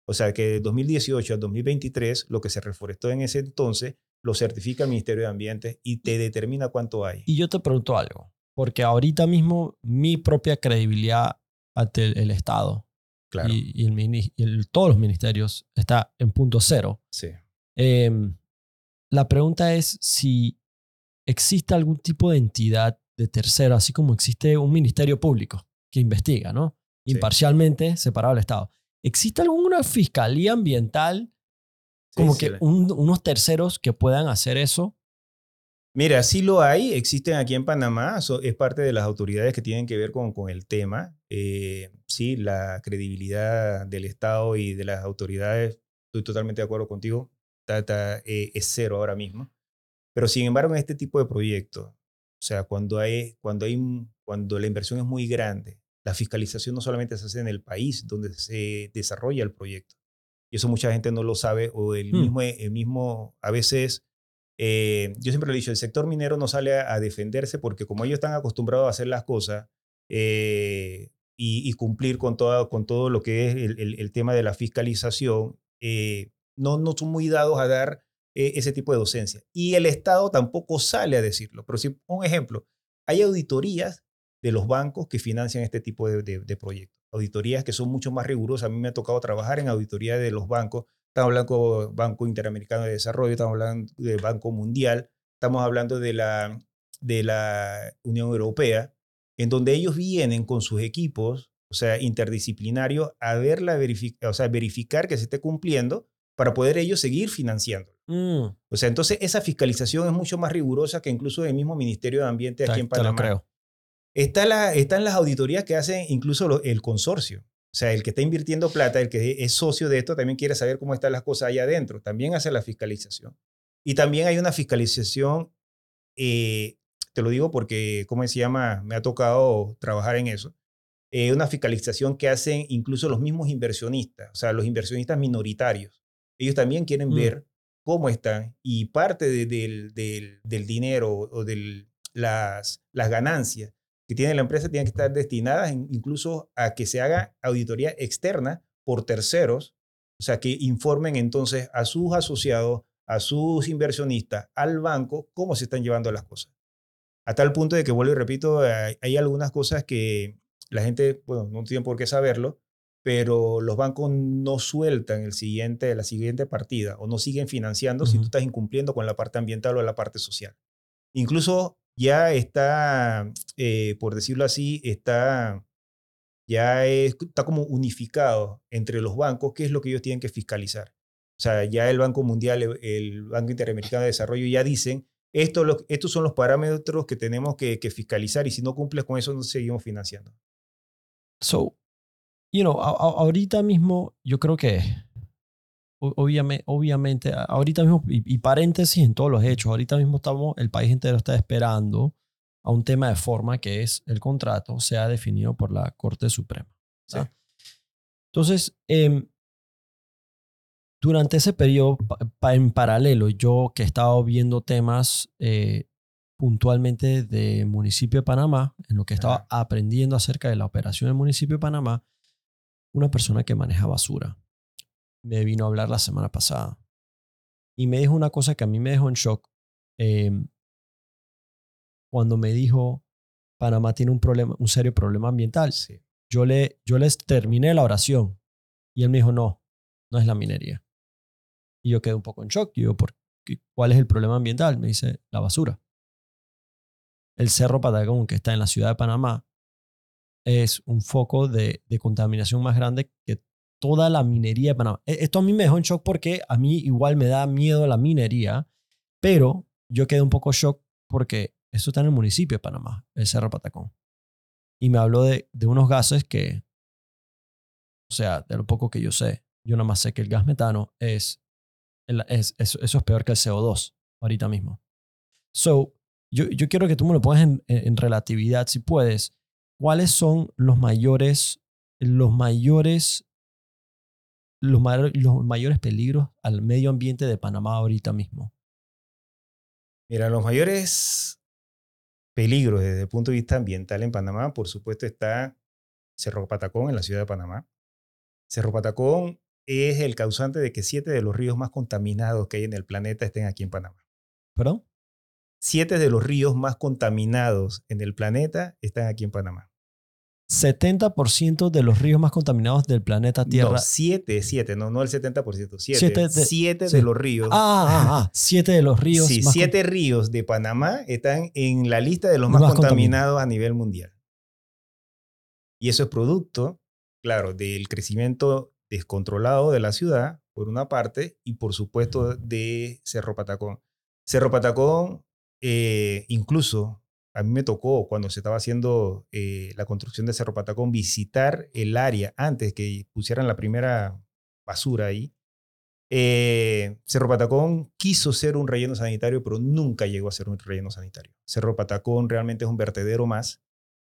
B: O sea, que de 2018 a 2023, lo que se reforestó en ese entonces, lo certifica el Ministerio de Ambiente y te determina cuánto hay.
A: Y yo te pregunto algo, porque ahorita mismo mi propia credibilidad ante el, el Estado
B: Claro.
A: y, y el mini- y el- todos los ministerios está en punto cero.
B: sí.
A: Em, la pregunta es si existe algún tipo de entidad de tercero, así como existe un ministerio público que investiga, ¿no?
B: Sí.
A: Imparcialmente separado del Estado. ¿Existe alguna fiscalía ambiental, como
B: sí,
A: que un- unos terceros que puedan hacer eso?
B: Mira, sí lo hay, existen aquí en Panamá, so- es parte de las autoridades que tienen que ver con, con el tema. Eh, sí, la credibilidad del Estado y de las autoridades, estoy totalmente de acuerdo contigo, eh, es cero ahora mismo. Pero sin embargo, en este tipo de proyectos, o sea, cuando, hay, cuando, hay, cuando la inversión es muy grande, la fiscalización no solamente se hace en el país donde se desarrolla el proyecto. Y eso mucha gente no lo sabe o el, hmm. mismo, el mismo, a veces, eh, yo siempre lo he dicho, el sector minero no sale a, defenderse porque como ellos están acostumbrados a hacer las cosas eh, y, cumplir con todo, con todo lo que es el, tema de la fiscalización, eh, no, no son muy dados a dar ese tipo de docencia. Y el Estado tampoco sale a decirlo. Pero si, un ejemplo, hay auditorías de los bancos que financian este tipo de, proyectos. Auditorías que son mucho más rigurosas. A mí me ha tocado trabajar en auditoría de los bancos. Estamos hablando del Banco Interamericano de Desarrollo, estamos hablando del Banco Mundial, estamos hablando de la, de la Unión Europea, en donde ellos vienen con sus equipos, o sea, interdisciplinarios, a ver la o sea, verificar que se esté cumpliendo para poder ellos seguir financiando. Mm. O sea, entonces esa fiscalización es mucho más rigurosa que incluso el mismo Ministerio de Ambiente aquí en Panamá. Te lo creo. Está la, están las auditorías que hacen incluso el consorcio. O sea, el que está invirtiendo plata, el que es socio de esto, también quiere saber cómo están las cosas allá adentro. También hace la fiscalización. Y también hay una fiscalización, eh, te lo digo porque, ¿cómo se llama? Me ha tocado trabajar en eso. Eh, una fiscalización que hacen incluso los mismos inversionistas, o sea, los inversionistas minoritarios. Ellos también quieren mm. ver cómo están y parte del, del, dinero o de las, las ganancias que tiene la empresa tienen que estar destinadas incluso a que se haga auditoría externa por terceros, o sea, que informen entonces a sus asociados, a sus inversionistas, al banco, cómo se están llevando las cosas. A tal punto de que, vuelvo y repito, hay, algunas cosas que la gente, bueno, no tiene por qué saberlo, pero los bancos no sueltan el siguiente, la siguiente partida o no siguen financiando si tú estás incumpliendo con la parte ambiental o la parte social. Incluso ya está, eh, por decirlo así, está, ya está como unificado entre los bancos qué es lo que ellos tienen que fiscalizar. O sea, ya el Banco Mundial, el Banco Interamericano de Desarrollo ya dicen, esto, estos son los parámetros que tenemos que, fiscalizar y si no cumples con eso, no seguimos financiando.
A: So, you know, ahorita mismo yo creo que obviamente, obviamente, ahorita mismo, y, paréntesis en todos los hechos, ahorita mismo estamos, el país entero está esperando a un tema de forma que es el contrato sea definido por la Corte Suprema. Entonces, em, durante ese periodo, en paralelo, yo que he estado viendo temas eh, puntualmente de municipio de Panamá, en lo que estaba aprendiendo acerca de la operación del municipio de Panamá, una persona que maneja basura me vino a hablar la semana pasada y me dijo una cosa que a mí me dejó en shock. Em, cuando me dijo, Panamá tiene un, problema, un serio problema ambiental. Yo, le, yo les terminé la oración y él me dijo, no, no es la minería. Y yo quedé un poco en shock. Y yo, ¿por ¿cuál es el problema ambiental? Me dice, la basura. El Cerro Patagón, que está en la ciudad de Panamá, es un foco de, de contaminación más grande que toda la minería de Panamá. E, esto a mí me dejó en shock porque a mí igual me da miedo la minería, pero yo quedé un poco shock porque esto está en el municipio de Panamá, el Cerro Patacón. Y me habló de, de unos gases que, o sea, de lo poco que yo sé, yo nada más sé que el gas metano es, es, eso es peor que el CO2 ahorita mismo. So, yo, yo quiero que tú me lo pongas en, en relatividad, si puedes. ¿Cuáles son los mayores, los mayores los, mayores peligros al medio ambiente de Panamá ahorita mismo?
B: Mira, los mayores peligros desde el punto de vista ambiental en Panamá, por supuesto, está Cerro Patacón en la ciudad de Panamá. Cerro Patacón es el causante de que siete de los ríos más contaminados que hay en el planeta estén aquí en Panamá.
A: ¿Perdón?
B: Siete de los ríos más contaminados en el planeta están aquí en Panamá.
A: 70% de los ríos más contaminados del planeta Tierra. No,
B: 7, 7, no, no el 70%, 7. 7 de, los ríos.
A: Ah, ah, ah, 7 de los ríos.
B: Sí, 7 ríos de Panamá están en la lista de los más, contaminados a nivel mundial. Y eso es producto, claro, del crecimiento descontrolado de la ciudad, por una parte, y por supuesto de Cerro Patacón. Cerro Patacón, eh, incluso a mí me tocó cuando se estaba haciendo eh, la construcción de Cerro Patacón visitar el área antes que pusieran la primera basura ahí. Eh, Cerro Patacón quiso ser un relleno sanitario, pero nunca llegó a ser un relleno sanitario. Cerro Patacón realmente es un vertedero más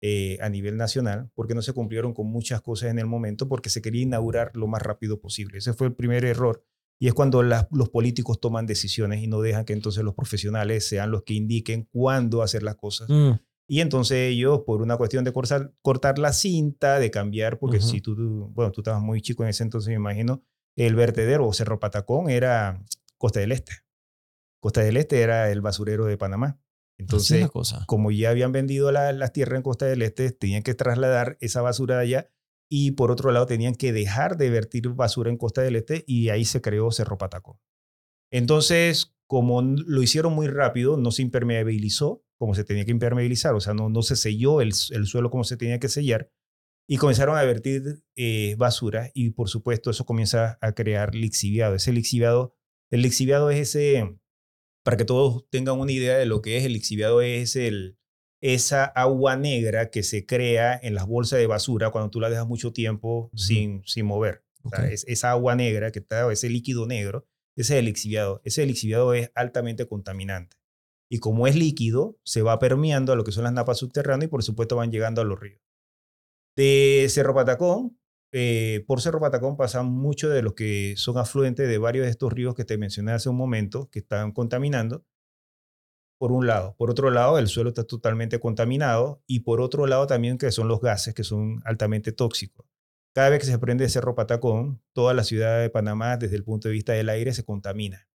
B: eh, a nivel nacional, porque no se cumplieron con muchas cosas en el momento, porque se quería inaugurar lo más rápido posible. Ese fue el primer error. Y es cuando los políticos toman decisiones y no dejan que entonces los profesionales sean los que indiquen cuándo hacer las cosas. Mm. Y entonces ellos, por una cuestión de cortar, cortar la cinta, de cambiar, porque si tú, bueno, tú estabas muy chico en ese entonces, me imagino, el vertedero o Cerro Patacón era Costa del Este. Costa del Este era el basurero de Panamá. Entonces, como ya habían vendido las tierras en Costa del Este, tenían que trasladar esa basura de allá y por otro lado tenían que dejar de vertir basura en Costa del Este y ahí se creó Cerro Patacón. Entonces, como lo hicieron muy rápido, no se impermeabilizó como se tenía que impermeabilizar, o sea, no, no se selló el, el suelo como se tenía que sellar, y comenzaron a vertir eh, basura y por supuesto eso comienza a crear lixiviado. Ese lixiviado, el lixiviado es ese, para que todos tengan una idea de lo que es el lixiviado, es el, esa agua negra que se crea en las bolsas de basura cuando tú la dejas mucho tiempo sin, sin mover. es, esa agua negra que está, ese líquido negro, ese es el lixiviado. Ese lixiviado es altamente contaminante. Y como es líquido, se va permeando a lo que son las napas subterráneas y por supuesto van llegando a los ríos. De Cerro Patacón, eh, por Cerro Patacón pasan muchos de los que son afluentes de varios de estos ríos que te mencioné hace un momento, que están contaminando, por un lado. Por otro lado, el suelo está totalmente contaminado y por otro lado también que son los gases que son altamente tóxicos. Cada vez que se prende Cerro Patacón, toda la ciudad de Panamá, desde el punto de vista del aire, se contamina.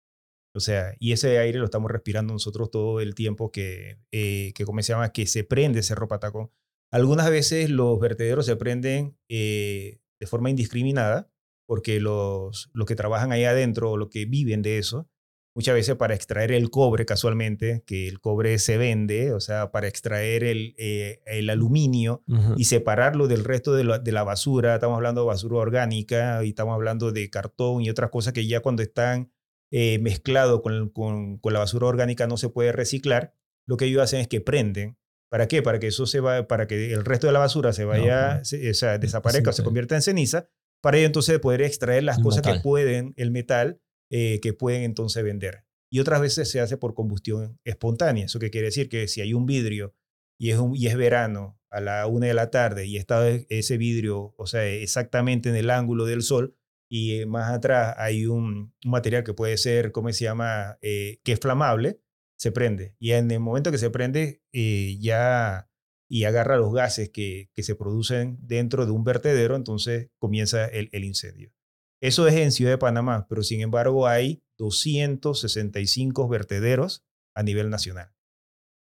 B: O sea, y ese aire lo estamos respirando nosotros todo el tiempo que, eh, que como se que se prende Cerro Patacón. Algunas veces los vertederos se prenden eh, de forma indiscriminada, porque los, los que trabajan ahí adentro o los que viven de eso, muchas veces para extraer el cobre casualmente, que el cobre se vende, o sea, para extraer el, eh, el aluminio y separarlo del resto de la, de la, basura, estamos hablando de basura orgánica y estamos hablando de cartón y otras cosas que ya cuando están eh, mezclados con, con, con, la basura orgánica no se puede reciclar, lo que ellos hacen es que prenden. ¿Para qué? Para que eso se va, para que el resto de la basura se vaya, o sea, desaparezca, se convierta en ceniza, para ello entonces poder extraer las cosas que pueden, el metal, eh, que pueden entonces vender. Y otras veces se hace por combustión espontánea. ¿Eso quiere decir? Que si hay un vidrio y es, y es verano a la una de la tarde y está ese vidrio, o sea, exactamente en el ángulo del sol, y más atrás hay un, material que puede ser, ¿cómo se llama?, eh, que es flamable, se prende. Y en el momento que se prende, eh, ya y agarra los gases que, se producen dentro de un vertedero, entonces comienza el, incendio. Eso es en Ciudad de Panamá, pero sin embargo hay 265 vertederos a nivel nacional.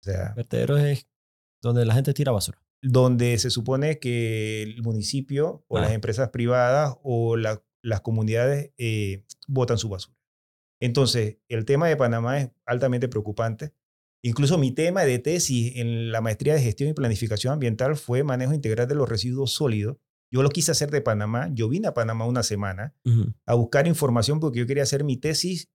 A: O sea, vertederos es donde la gente tira basura.
B: Donde se supone que el municipio o las empresas privadas o las comunidades eh, botan su basura. Entonces, el tema de Panamá es altamente preocupante. Incluso mi tema de tesis en la maestría de gestión y planificación ambiental fue manejo integral de los residuos sólidos. Yo lo quise hacer de Panamá. Yo vine a Panamá una semana a buscar información porque yo quería hacer mi tesis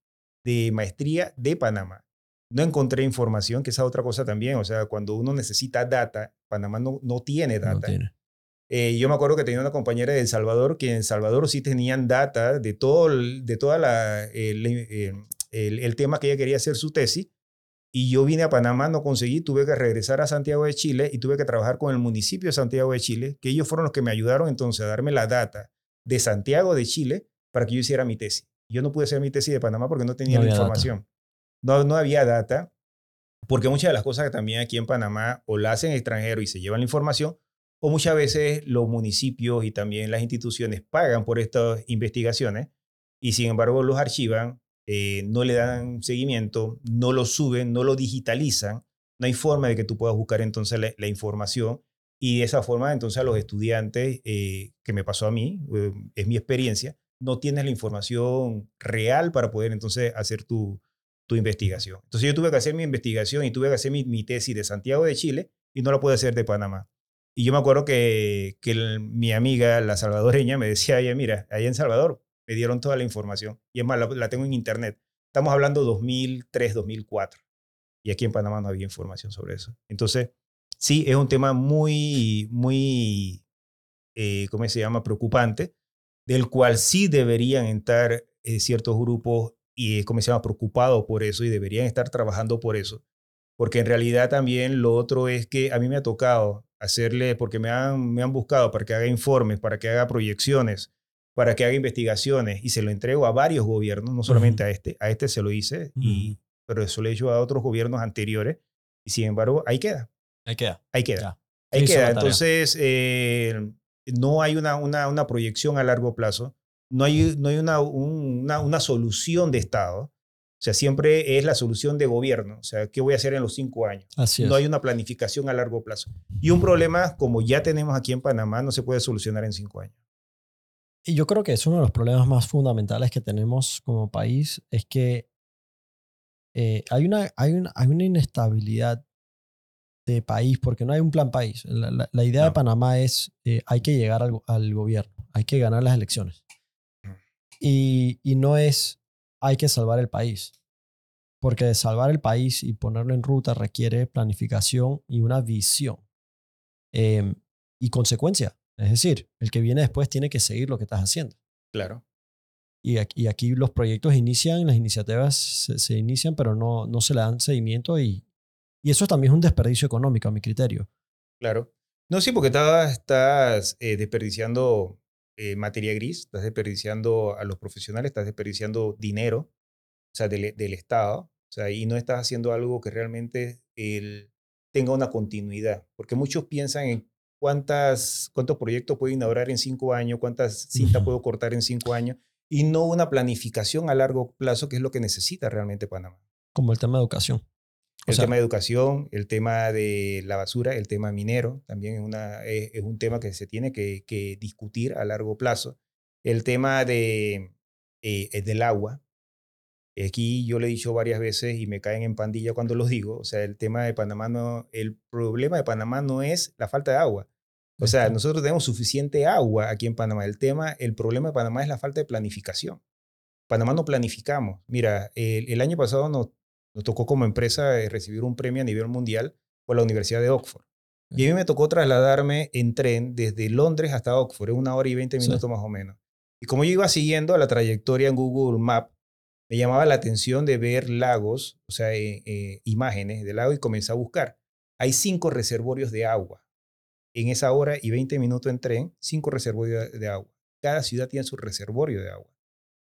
B: de maestría de Panamá. No encontré información, que esa otra cosa también. O sea, cuando uno necesita data, Panamá no, no tiene data. No tiene. Eh, yo me acuerdo que tenía una compañera de El Salvador que en El Salvador sí tenían data de todo el, de toda la, el, eh, el, el, tema que ella quería hacer su tesis. Y yo vine a Panamá, no conseguí, tuve que regresar a Santiago de Chile y tuve que trabajar con el municipio de Santiago de Chile, que ellos fueron los que me ayudaron entonces a darme la data de Santiago de Chile para que yo hiciera mi tesis. Yo no pude hacer mi tesis de Panamá porque no tenía la información. No, no había data, porque muchas de las cosas que también aquí en Panamá o la hacen extranjero y se llevan la información, o muchas veces los municipios y también las instituciones pagan por estas investigaciones y sin embargo los archivan, eh, no le dan seguimiento, no lo suben, no lo digitalizan. No hay forma de que tú puedas buscar entonces la, información y de esa forma entonces a los estudiantes, eh, que me pasó a mí, eh, es mi experiencia, no tienes la información real para poder entonces hacer tu, tu investigación. Entonces yo tuve que hacer mi investigación y tuve que hacer mi, mi tesis de Santiago de Chile y no la pude hacer de Panamá. Y yo me acuerdo que, que mi amiga, la salvadoreña, me decía, oye, mira, ahí en Salvador me dieron toda la información. Y es más, la, tengo en internet. Estamos hablando 2003, 2004. Y aquí en Panamá no había información sobre eso. Entonces, sí, es un tema muy, muy, eh, ¿cómo se llama?, preocupante, del cual sí deberían entrar eh, ciertos grupos y como se llama preocupados por eso y deberían estar trabajando por eso. Porque en realidad también lo otro es que a mí me ha tocado hacerle, porque me han, me han buscado para que haga informes, para que haga proyecciones, para que haga investigaciones y se lo entrego a varios gobiernos, no solamente a este, a este se lo hice, y, pero eso lo he hecho a otros gobiernos anteriores y sin embargo ahí queda.
A: Ahí queda.
B: Ahí queda. Ahí queda. Entonces, eh, no hay una, una, una, proyección a largo plazo, no hay, no hay una, una, una, solución de Estado. O sea, siempre es la solución de gobierno. O sea, ¿qué voy a hacer en los cinco años?
A: Así
B: No hay una planificación a largo plazo. Y un problema como ya tenemos aquí en Panamá no se puede solucionar en cinco años.
A: Y yo creo que es uno de los problemas más fundamentales que tenemos como país, es que eh, hay, una, hay, una, hay una inestabilidad de país, porque no hay un plan país. La, la, idea de Panamá es, eh, hay que llegar al, al, gobierno, hay que ganar las elecciones. Mm. Y, y, no es, hay que salvar el país, porque salvar el país y ponerlo en ruta requiere planificación y una visión eh, y consecuencia. Es decir, el que viene después tiene que seguir lo que estás haciendo.
B: Claro.
A: Y aquí, y aquí los proyectos inician, las iniciativas se, se, inician, pero no, no se le dan seguimiento y, y eso también es un desperdicio económico, a mi criterio.
B: Claro. No, sí, porque estás, estás eh, desperdiciando eh, materia gris, estás desperdiciando a los profesionales, estás desperdiciando dinero, o sea, del, del Estado, o sea, y no estás haciendo algo que realmente el, tenga una continuidad, porque muchos piensan en cuántas, cuántos proyectos puedo inaugurar en cinco años, cuántas cintas puedo cortar en cinco años, y no una planificación a largo plazo, que es lo que necesita realmente Panamá.
A: Como el tema de educación.
B: El tema de educación, el tema de la basura, el tema minero, también es, una, es, un tema que se tiene que, que, discutir a largo plazo. El tema de, eh, del agua. Aquí yo le he dicho varias veces y me caen en pandilla cuando los digo. O sea, el tema de Panamá no, el problema de Panamá no es la falta de agua. O sea, nosotros tenemos suficiente agua aquí en Panamá. El tema, el problema de Panamá es la falta de planificación. Panamá no planificamos. Mira, el, el año pasado nos nos tocó como empresa eh, recibir un premio a nivel mundial por la Universidad de Oxford. Y a mí me tocó trasladarme en tren desde Londres hasta Oxford, en una hora y veinte minutos más o menos. Y como yo iba siguiendo la trayectoria en Google Maps, me llamaba la atención de ver lagos, o sea, eh, eh, imágenes de lago y comencé a buscar. Hay cinco reservorios de agua. En esa hora y 20 minutos en tren, cinco reservorios de agua. Cada ciudad tiene su reservorio de agua.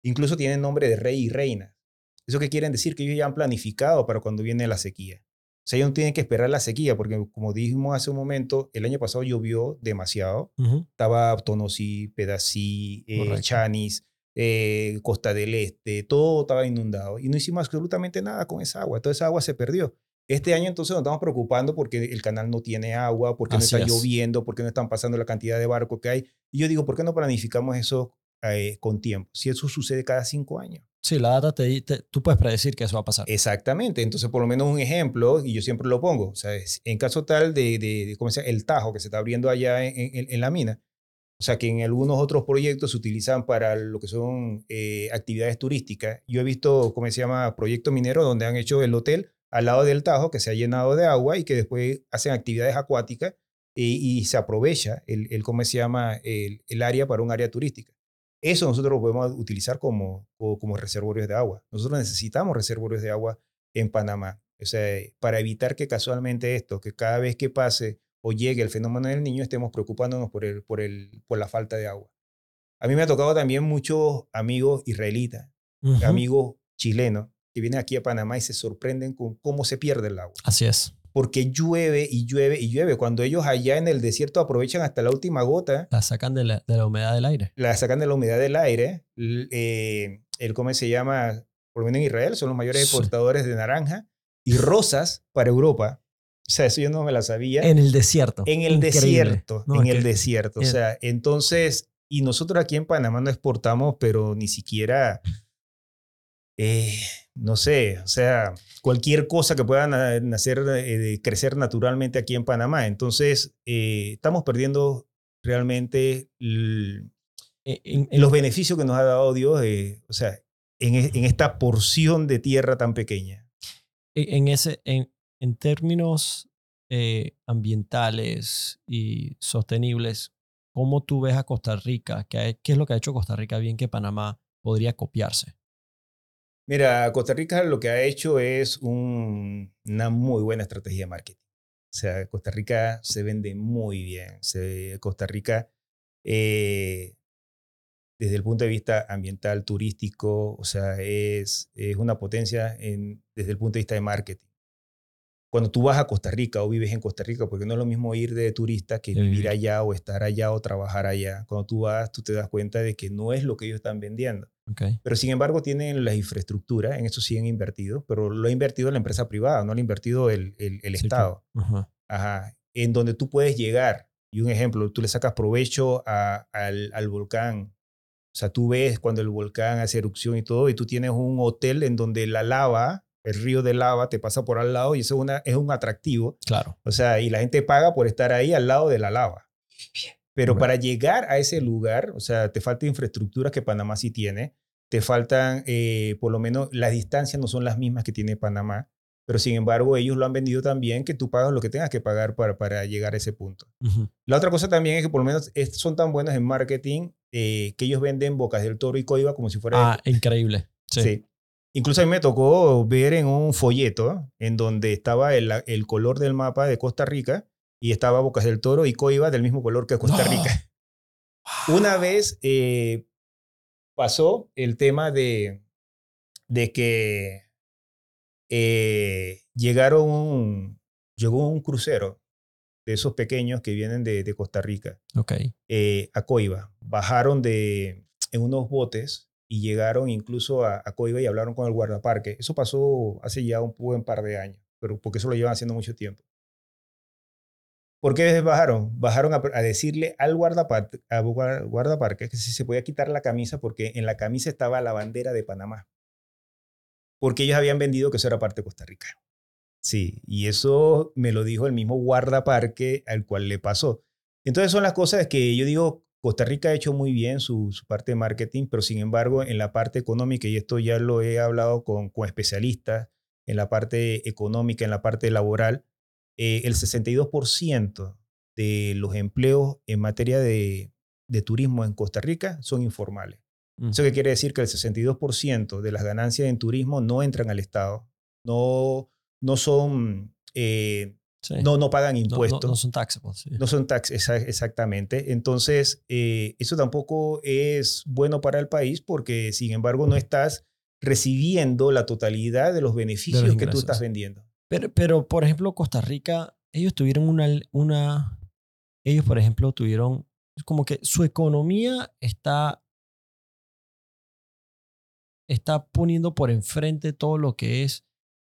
B: Incluso tienen nombre de rey y reina. ¿Eso qué quieren decir? Que ellos ya han planificado para cuando viene la sequía. O sea, ellos no tienen que esperar la sequía, porque como dijimos hace un momento, el año pasado llovió demasiado. Estaba Tonosí, Pedací, eh, Chanis, eh, Costa del Este, todo estaba inundado. Y no hicimos absolutamente nada con esa agua. Toda esa agua se perdió. Este año entonces nos estamos preocupando porque el canal no tiene agua, porque no está lloviendo, porque no están pasando la cantidad de barcos que hay. Y yo digo, ¿por qué no planificamos eso eh, con tiempo? Si eso sucede cada cinco años.
A: Sí, la data te, tú puedes predecir que eso va a pasar.
B: Exactamente. Entonces, por lo menos un ejemplo, y yo siempre lo pongo, o sea, en caso tal de, de, ¿cómo se llama? el tajo que se está abriendo allá en, en, la mina, o sea, que en algunos otros proyectos se utilizan para lo que son eh, actividades turísticas. Yo he visto, ¿cómo se llama?, proyectos mineros donde han hecho el hotel al lado del Tajo que se ha llenado de agua y que después hacen actividades acuáticas y, y se aprovecha el, el, ¿cómo se llama?, el, el área para un área turística. Eso nosotros lo podemos utilizar como, como reservorios de agua. Nosotros necesitamos reservorios de agua en Panamá. O sea, para evitar que casualmente esto, que cada vez que pase o llegue el fenómeno del niño, estemos preocupándonos por, el, por, el, por la falta de agua. A mí me ha tocado también muchos amigos israelitas, amigos chilenos, que vienen aquí a Panamá y se sorprenden con cómo se pierde el agua.
A: Así es
B: porque llueve y llueve y llueve. Cuando ellos allá en el desierto aprovechan hasta la última gota.
A: La sacan de la, de la humedad del aire.
B: La sacan de la humedad del aire. Eh, el, ¿Cómo se llama? Por lo menos en Israel son los mayores exportadores de naranja y rosas para Europa. O sea, eso yo no me la sabía.
A: En el desierto.
B: En el desierto. en el desierto. O sea, entonces, y nosotros aquí en Panamá no exportamos, pero ni siquiera, eh, no sé, o sea, cualquier cosa que pueda nacer, eh, crecer naturalmente aquí en Panamá. Entonces, eh, estamos perdiendo realmente e, en, los beneficios que nos ha dado Dios, eh, o sea, en, en, esta porción de tierra tan pequeña.
A: E, en, ese, en, en términos ambientales y sostenibles, ¿cómo tú ves a Costa Rica? ¿Qué, ¿Qué es lo que ha hecho Costa Rica bien que Panamá podría copiarse?
B: Mira, Costa Rica lo que ha hecho es un- una muy buena estrategia de marketing. O sea, Costa Rica se vende muy bien. Se- Costa Rica, eh, desde el punto de vista ambiental, turístico, o sea, es, es una potencia en- desde el punto de vista de marketing. Cuando tú vas a Costa Rica o vives en Costa Rica, porque no es lo mismo ir de turista que vivir allá o estar allá o trabajar allá. Cuando tú vas, tú te das cuenta de que no es lo que ellos están vendiendo.
A: Ok.
B: Pero sin embargo tienen la infraestructura, en eso sí han invertido, pero lo ha invertido la empresa privada, no lo ha invertido el, el- el
A: Sí,
B: Estado.
A: Ajá.
B: Ajá. En donde tú puedes llegar, y un ejemplo, tú le sacas provecho a- al, al volcán. O sea, tú ves cuando el volcán hace erupción y todo, y tú tienes un hotel en donde la lava, el río de lava, te pasa por al lado y eso es, una, es un atractivo.
A: Claro.
B: O sea, y la gente paga por estar ahí al lado de la lava. Pero para llegar a ese lugar, o sea, te falta infraestructura que Panamá sí tiene, te faltan, eh, por lo menos, las distancias no son las mismas que tiene Panamá, pero sin embargo ellos lo han vendido también, que tú pagas lo que tengas que pagar para, para llegar a ese punto. La otra cosa también es que por lo menos es- son tan buenos en marketing eh, que ellos venden Bocas del Toro y Coiba como si fuera...
A: Ah, increíble. <laughs> Sí.
B: Sí. Incluso a mí me tocó ver en un folleto en donde estaba el, el color del mapa de Costa Rica y estaba Bocas del Toro y Coiba del mismo color que Costa
A: No.
B: Rica. Una vez eh, pasó el tema de, de que eh, llegaron un- llegó un crucero de esos pequeños que vienen de, de Costa Rica
A: Ok.
B: eh, a Coiba. Bajaron de, en unos botes y llegaron incluso a, a Coiba y hablaron con el guardaparque. Eso pasó hace ya un buen par de años, pero porque eso lo llevan haciendo mucho tiempo. ¿Por qué bajaron? Bajaron a, decirle al guardaparque, a guar- guardaparque que si se podía quitar la camisa porque en la camisa estaba la bandera de Panamá. Porque ellos habían vendido que eso era parte de Costa Rica. Sí, y eso me lo dijo el mismo guardaparque al cual le pasó. Entonces son las cosas que yo digo, Costa Rica ha hecho muy bien su, su parte de marketing, pero sin embargo en la parte económica, y esto ya lo he hablado con, con especialistas, en la parte económica, en la parte laboral, eh, el 62% de los empleos en materia de, de turismo en Costa Rica son informales.
A: Mm.
B: ¿Eso qué quiere decir? Que el 62% de las ganancias en turismo no entran al Estado, no, no son, eh,
A: Sí.
B: no, no pagan
A: No- no-
B: impuestos.
A: No, son taxable. sí.
B: No son tax, esa- exactamente. Entonces, eh, eso tampoco es bueno para el país porque, sin embargo, no estás recibiendo la totalidad de los beneficios que tú estás vendiendo.
A: Pero, pero, por ejemplo, Costa Rica, ellos tuvieron una, una, ellos, por ejemplo, tuvieron como que su economía está, está poniendo por enfrente todo lo que es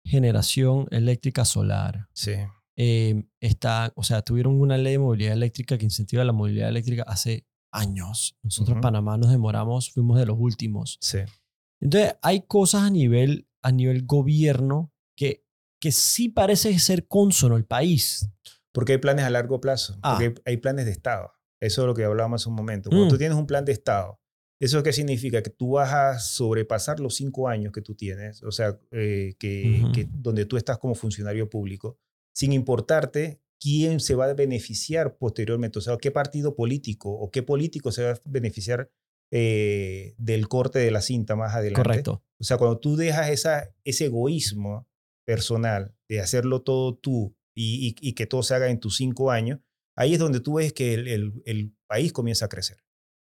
A: generación eléctrica solar.
B: Sí.
A: Eh, está, o sea, tuvieron una ley de movilidad eléctrica que incentiva la movilidad eléctrica hace años. Nosotros,
B: Ujú.
A: Panamá, nos demoramos, fuimos de los últimos.
B: Sí.
A: Entonces, hay cosas a nivel, a nivel gobierno que, que sí parece ser consono el país.
B: Porque hay planes a largo plazo,
A: Ah.
B: porque hay, hay planes de Estado. Eso es lo que hablábamos hace un momento. Cuando
A: Mm.
B: tú tienes un plan de Estado, ¿eso qué significa? Que tú vas a sobrepasar los cinco años que tú tienes, o sea, eh, que, que donde tú estás como funcionario público, sin importarte quién se va a beneficiar posteriormente, o sea, qué partido político o qué político se va a beneficiar eh, del corte de la cinta más adelante.
A: Correcto.
B: O sea, cuando tú dejas esa, ese egoísmo personal de hacerlo todo tú y, y- y que todo se haga en tus cinco años, ahí es donde tú ves que el, el- el país comienza a crecer.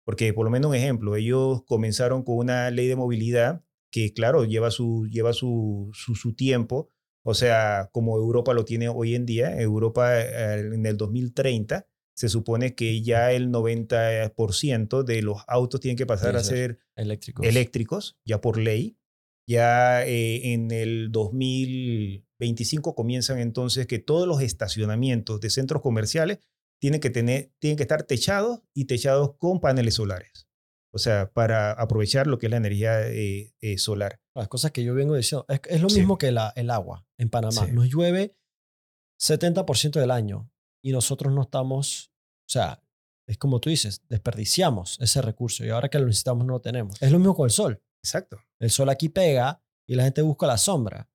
B: Porque por lo menos un ejemplo, ellos comenzaron con una ley de movilidad que, claro, lleva su, lleva su, su, su tiempo. O sea, como Europa lo tiene hoy en día, Europa eh, en el 2030 se supone que ya el 90% de los autos tienen que pasar a
A: ser
B: ser
A: Eléctricos.
B: eléctricos, ya por ley. Ya eh, en el 2025 comienzan entonces que todos los estacionamientos de centros comerciales tienen que, tener, tienen que estar techados y techados con paneles solares. O sea, para aprovechar lo que es la energía eh, eh, solar.
A: Las cosas que yo vengo diciendo. Es, es lo
B: Sí.
A: mismo que la, el agua en Panamá.
B: Sí.
A: Nos llueve 70% del año y nosotros no estamos, o sea, es como tú dices, desperdiciamos ese recurso y ahora que lo necesitamos no lo tenemos. Es lo mismo con el sol.
B: Exacto.
A: El sol aquí pega y la gente busca la sombra,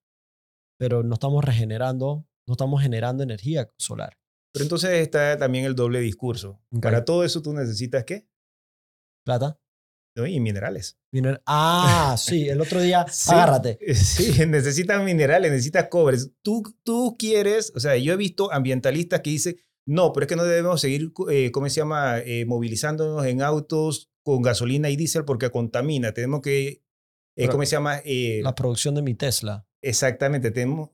A: pero no estamos regenerando, no estamos generando energía solar.
B: Pero entonces está también el doble discurso. Para todo eso tú necesitas qué?
A: ¿Plata?
B: ¿No? y minerales.
A: Miner- ah, <laughs> sí, el otro día, agárrate.
B: Sí, <laughs> necesitas minerales, necesitas cobre. Tú, tú quieres, o sea, yo he visto ambientalistas que dicen, no, pero es que no debemos seguir, eh, ¿cómo se llama?, eh, movilizándonos en autos con gasolina y diésel porque contamina. Tenemos que, eh, ¿cómo se llama? Eh,
A: La producción de mi Tesla.
B: Exactamente, tenemos,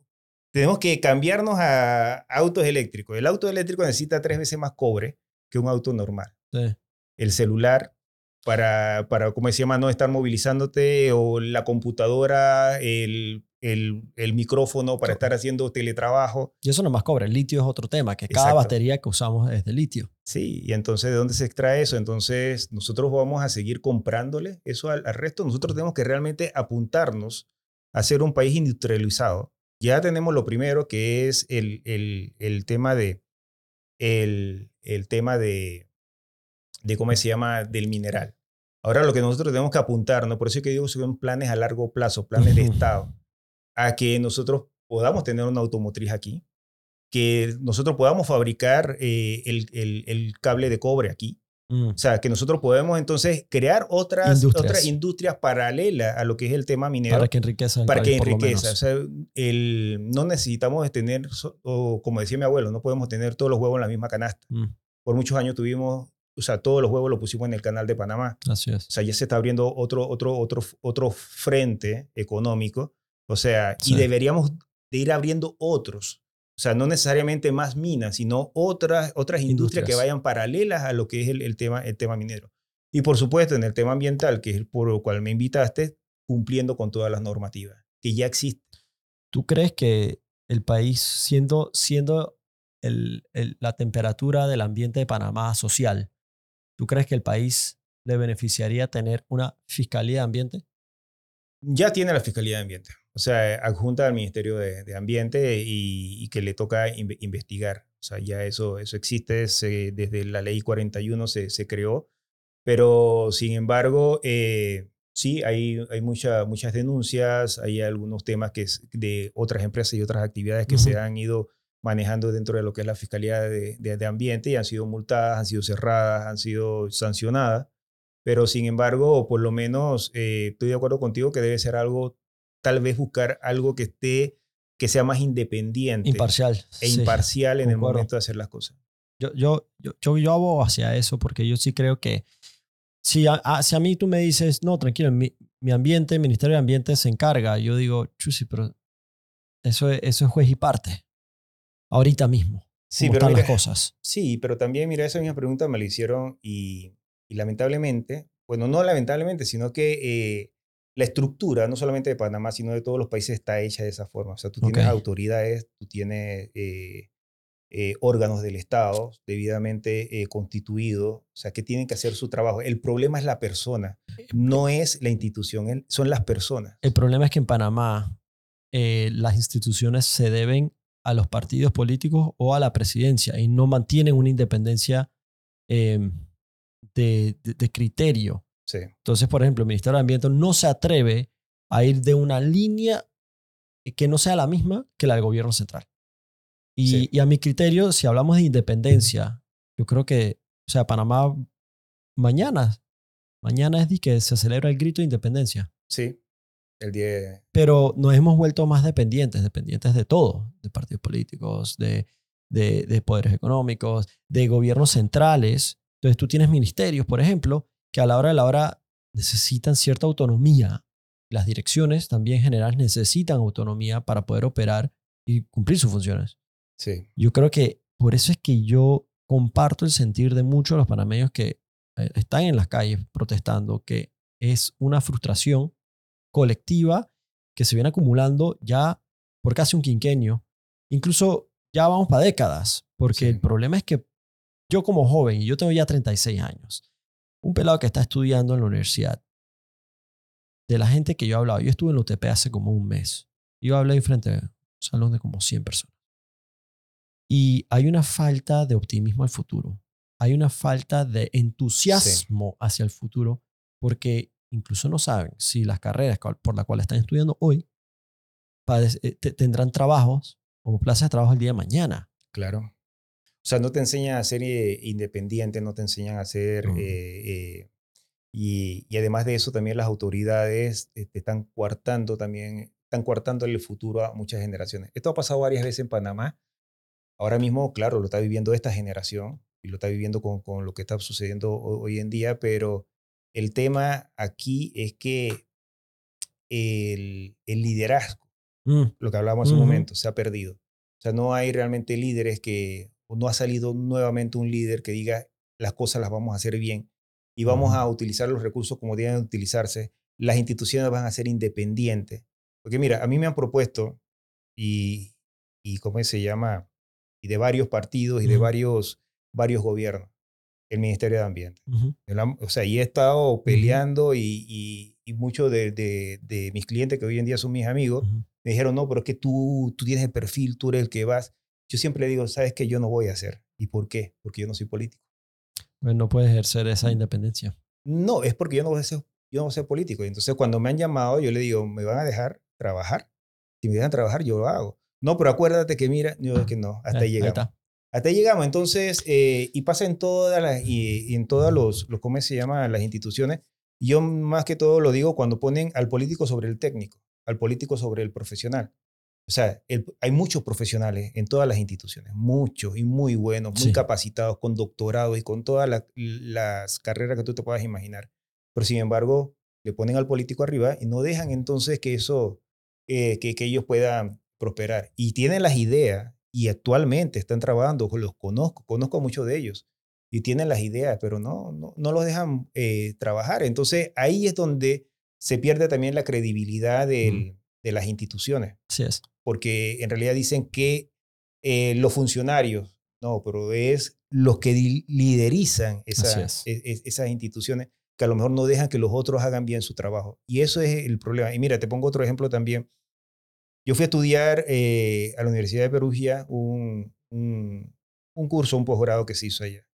B: tenemos que cambiarnos a autos eléctricos. El auto eléctrico necesita tres veces más cobre que un auto normal.
A: Sí.
B: El celular, para, para ¿cómo se llama?, no estar movilizándote, o la computadora, el, el, el micrófono para estar haciendo teletrabajo.
A: Y eso no es más cobre. El litio es otro tema, que cada
B: Exacto.
A: batería que usamos es de litio.
B: Sí, y entonces, ¿de dónde se extrae eso? Entonces, nosotros vamos a seguir comprándole eso al, al resto. Nosotros tenemos que realmente apuntarnos a ser un país industrializado. Ya tenemos lo primero, que es el, el, el tema de, el, el tema de, de, ¿cómo se llama?, del mineral. Ahora lo que nosotros tenemos que apuntarnos, por eso es que digo, son planes a largo plazo, planes de. Estado, a que nosotros podamos tener una automotriz aquí, que nosotros podamos fabricar eh, el, el- el cable de cobre aquí.
A: Mm.
B: O sea, que nosotros podemos entonces crear otras
A: Industrias.
B: otras industrias paralelas a lo que es el tema minero
A: Para que enriqueza el
B: para que
A: país, por lo
B: enriqueza. O sea, el, no necesitamos tener, o como decía mi abuelo, no podemos tener todos los huevos en la misma canasta.
A: Mm,
B: Por muchos años tuvimos, o sea, todos los huevos los pusimos en el canal de Panamá.
A: Así es.
B: O sea, ya se está abriendo otro, otro, otro, otro frente económico. O sea,
A: Sí.
B: y deberíamos de ir abriendo otros. O sea, no necesariamente más minas, sino otras, otras industrias, que
A: Industrias.
B: vayan paralelas a lo que es el, el tema, el tema minero. Y por supuesto, en el tema ambiental, que es por lo cual me invitaste, cumpliendo con todas las normativas que ya existen.
A: ¿Tú crees que el país, siendo, siendo el- el- la temperatura del ambiente de Panamá social, ¿tú crees que el país le beneficiaría tener una fiscalía de ambiente?
B: ya tiene la Fiscalía de Ambiente, o sea, adjunta al Ministerio de, de Ambiente y, y que le toca inve- investigar. O sea, ya eso, eso existe, se- desde la ley 41 se, se creó, pero sin embargo, eh, sí, hay, hay mucha- muchas denuncias, hay algunos temas que es de otras empresas y otras actividades que se
A: Ujú.
B: han ido manejando dentro de lo que es la Fiscalía de, de- de Ambiente y han sido multadas, han sido cerradas, han sido sancionadas. Pero sin embargo, por lo menos eh, estoy de acuerdo contigo que debe ser algo, tal vez buscar algo que esté, que sea más independiente
A: Imparcial.
B: e
A: sí.
B: imparcial en el momento de hacer las cosas.
A: Yo, yo, yo, yo, yo abogo hacia eso porque yo sí creo que si a, a- si a mí tú me dices, no, tranquilo, mi, mi ambiente, el Ministerio de Ambiente se encarga, yo digo, chusi, pero eso es, eso es juez y parte. Ahorita mismo.
B: Sí, pero
A: están
B: mira,
A: las cosas. <laughs>
B: Sí, pero también, mira, esa misma pregunta me la hicieron y, y lamentablemente, bueno, no lamentablemente, sino que eh, la estructura, no solamente de Panamá, sino de todos los países, está hecha de esa forma. O sea, tú tienes autoridades, tú tienes eh, eh, órganos del Estado debidamente eh, constituidos, o sea, que tienen que hacer su trabajo. El problema es la persona, no es la institución, son las personas.
A: El problema es que en Panamá las instituciones se deben a los partidos políticos o a la presidencia y no mantienen una independencia eh, de, de- de criterio.
B: Sí,
A: Entonces, por ejemplo, el Ministerio de Ambiente no se atreve a ir de una línea que no sea la misma que la del gobierno central. Y,
B: Sí.
A: y a mi criterio, si hablamos de independencia, yo creo que, o sea, Panamá mañana, mañana es de que se celebra el grito de independencia
B: sí, el
A: pero nos hemos vuelto más dependientes, dependientes de todo, de partidos políticos, de, de, de poderes económicos, de gobiernos centrales. Entonces tú tienes ministerios, por ejemplo, que a la hora de la hora necesitan cierta autonomía. Las direcciones también generales necesitan autonomía para poder operar y cumplir sus funciones.
B: Sí,
A: Yo creo que por eso es que yo comparto el sentir de muchos de los panameños que eh, están en las calles protestando, que es una frustración colectiva que se viene acumulando ya por casi un quinquenio. Incluso ya vamos para décadas, porque
B: Sí.
A: el problema es que yo como joven, y yo tengo ya 36 años, un pelado que está estudiando en la universidad, de la gente que yo he hablado, yo estuve en la UTP hace como un mes, yo hablé frente a un salón de como 100 personas. Y hay una falta de optimismo al futuro. Hay una falta de entusiasmo hacia el futuro porque incluso no saben si las carreras por las cuales están estudiando hoy eh, te- tendrán trabajos o plazas de trabajo el día de mañana.
B: Claro. O sea, no te enseñan a ser eh, independiente, no te enseñan a ser eh, eh, Y, y además de eso, también las autoridades están coartando también, están coartando el futuro a muchas generaciones. Esto ha pasado varias veces en Panamá. Ahora mismo, claro, lo está viviendo esta generación y lo está viviendo con, con lo que está sucediendo hoy en día, pero el tema aquí es que el, el liderazgo,
A: Mm,
B: lo que hablábamos hace un
A: Ujú.
B: momento, se ha perdido. O sea, no hay realmente líderes que, o no ha salido nuevamente un líder que diga las cosas las vamos a hacer bien y vamos a utilizar los recursos como deben utilizarse. Las instituciones van a ser independientes. Porque mira, a mí me han propuesto y, y ¿cómo se llama? Y de varios partidos y de varios, varios gobiernos, el Ministerio de Ambiente. El am- O sea, y he estado peleando y, y, y muchos de, de, de mis clientes que hoy en día son mis amigos me dijeron, no, pero es que tú, tú tienes el perfil, tú eres el que vas. Yo siempre le digo, ¿sabes qué? Yo no voy a hacer. ¿Y por qué? Porque yo no soy político.
A: Pues no puedes ejercer esa independencia.
B: No, es porque yo no voy a ser, yo no voy a ser político. Y entonces cuando me han llamado, yo le digo, ¿me van a dejar trabajar? Si me dejan trabajar, yo lo hago. No, pero acuérdate que mira, yo digo que no, hasta
A: Eh,
B: ahí llegamos. Hasta ahí llegamos. Entonces, eh, y pasa en todas las, y, y en todos los, los, ¿cómo se llama? Las instituciones. Yo más que todo lo digo cuando ponen al político sobre el técnico, al político sobre el profesional. O sea, el- hay muchos profesionales en todas las instituciones, muchos y muy buenos, muy
A: Sí.
B: capacitados, con doctorados y con todas la- las carreras que tú te puedas imaginar. Pero sin embargo, le ponen al político arriba y no dejan entonces que eso, eh, que, que ellos puedan prosperar. Y tienen las ideas y actualmente están trabajando, los conozco, conozco a muchos de ellos y tienen las ideas, pero no, no, no los dejan eh, trabajar. Entonces ahí es donde se pierde también la credibilidad del- de las instituciones
A: Así es.
B: porque en realidad dicen que eh, los funcionarios, no, pero es los que liderizan esa-
A: es.
B: e- e- esas instituciones que a lo mejor no dejan que los otros hagan bien su trabajo. Y eso es el problema. Y mira, te pongo otro ejemplo también. Yo fui a estudiar eh, a la Universidad de Perugia un, un, un curso, un posgrado que se hizo allá.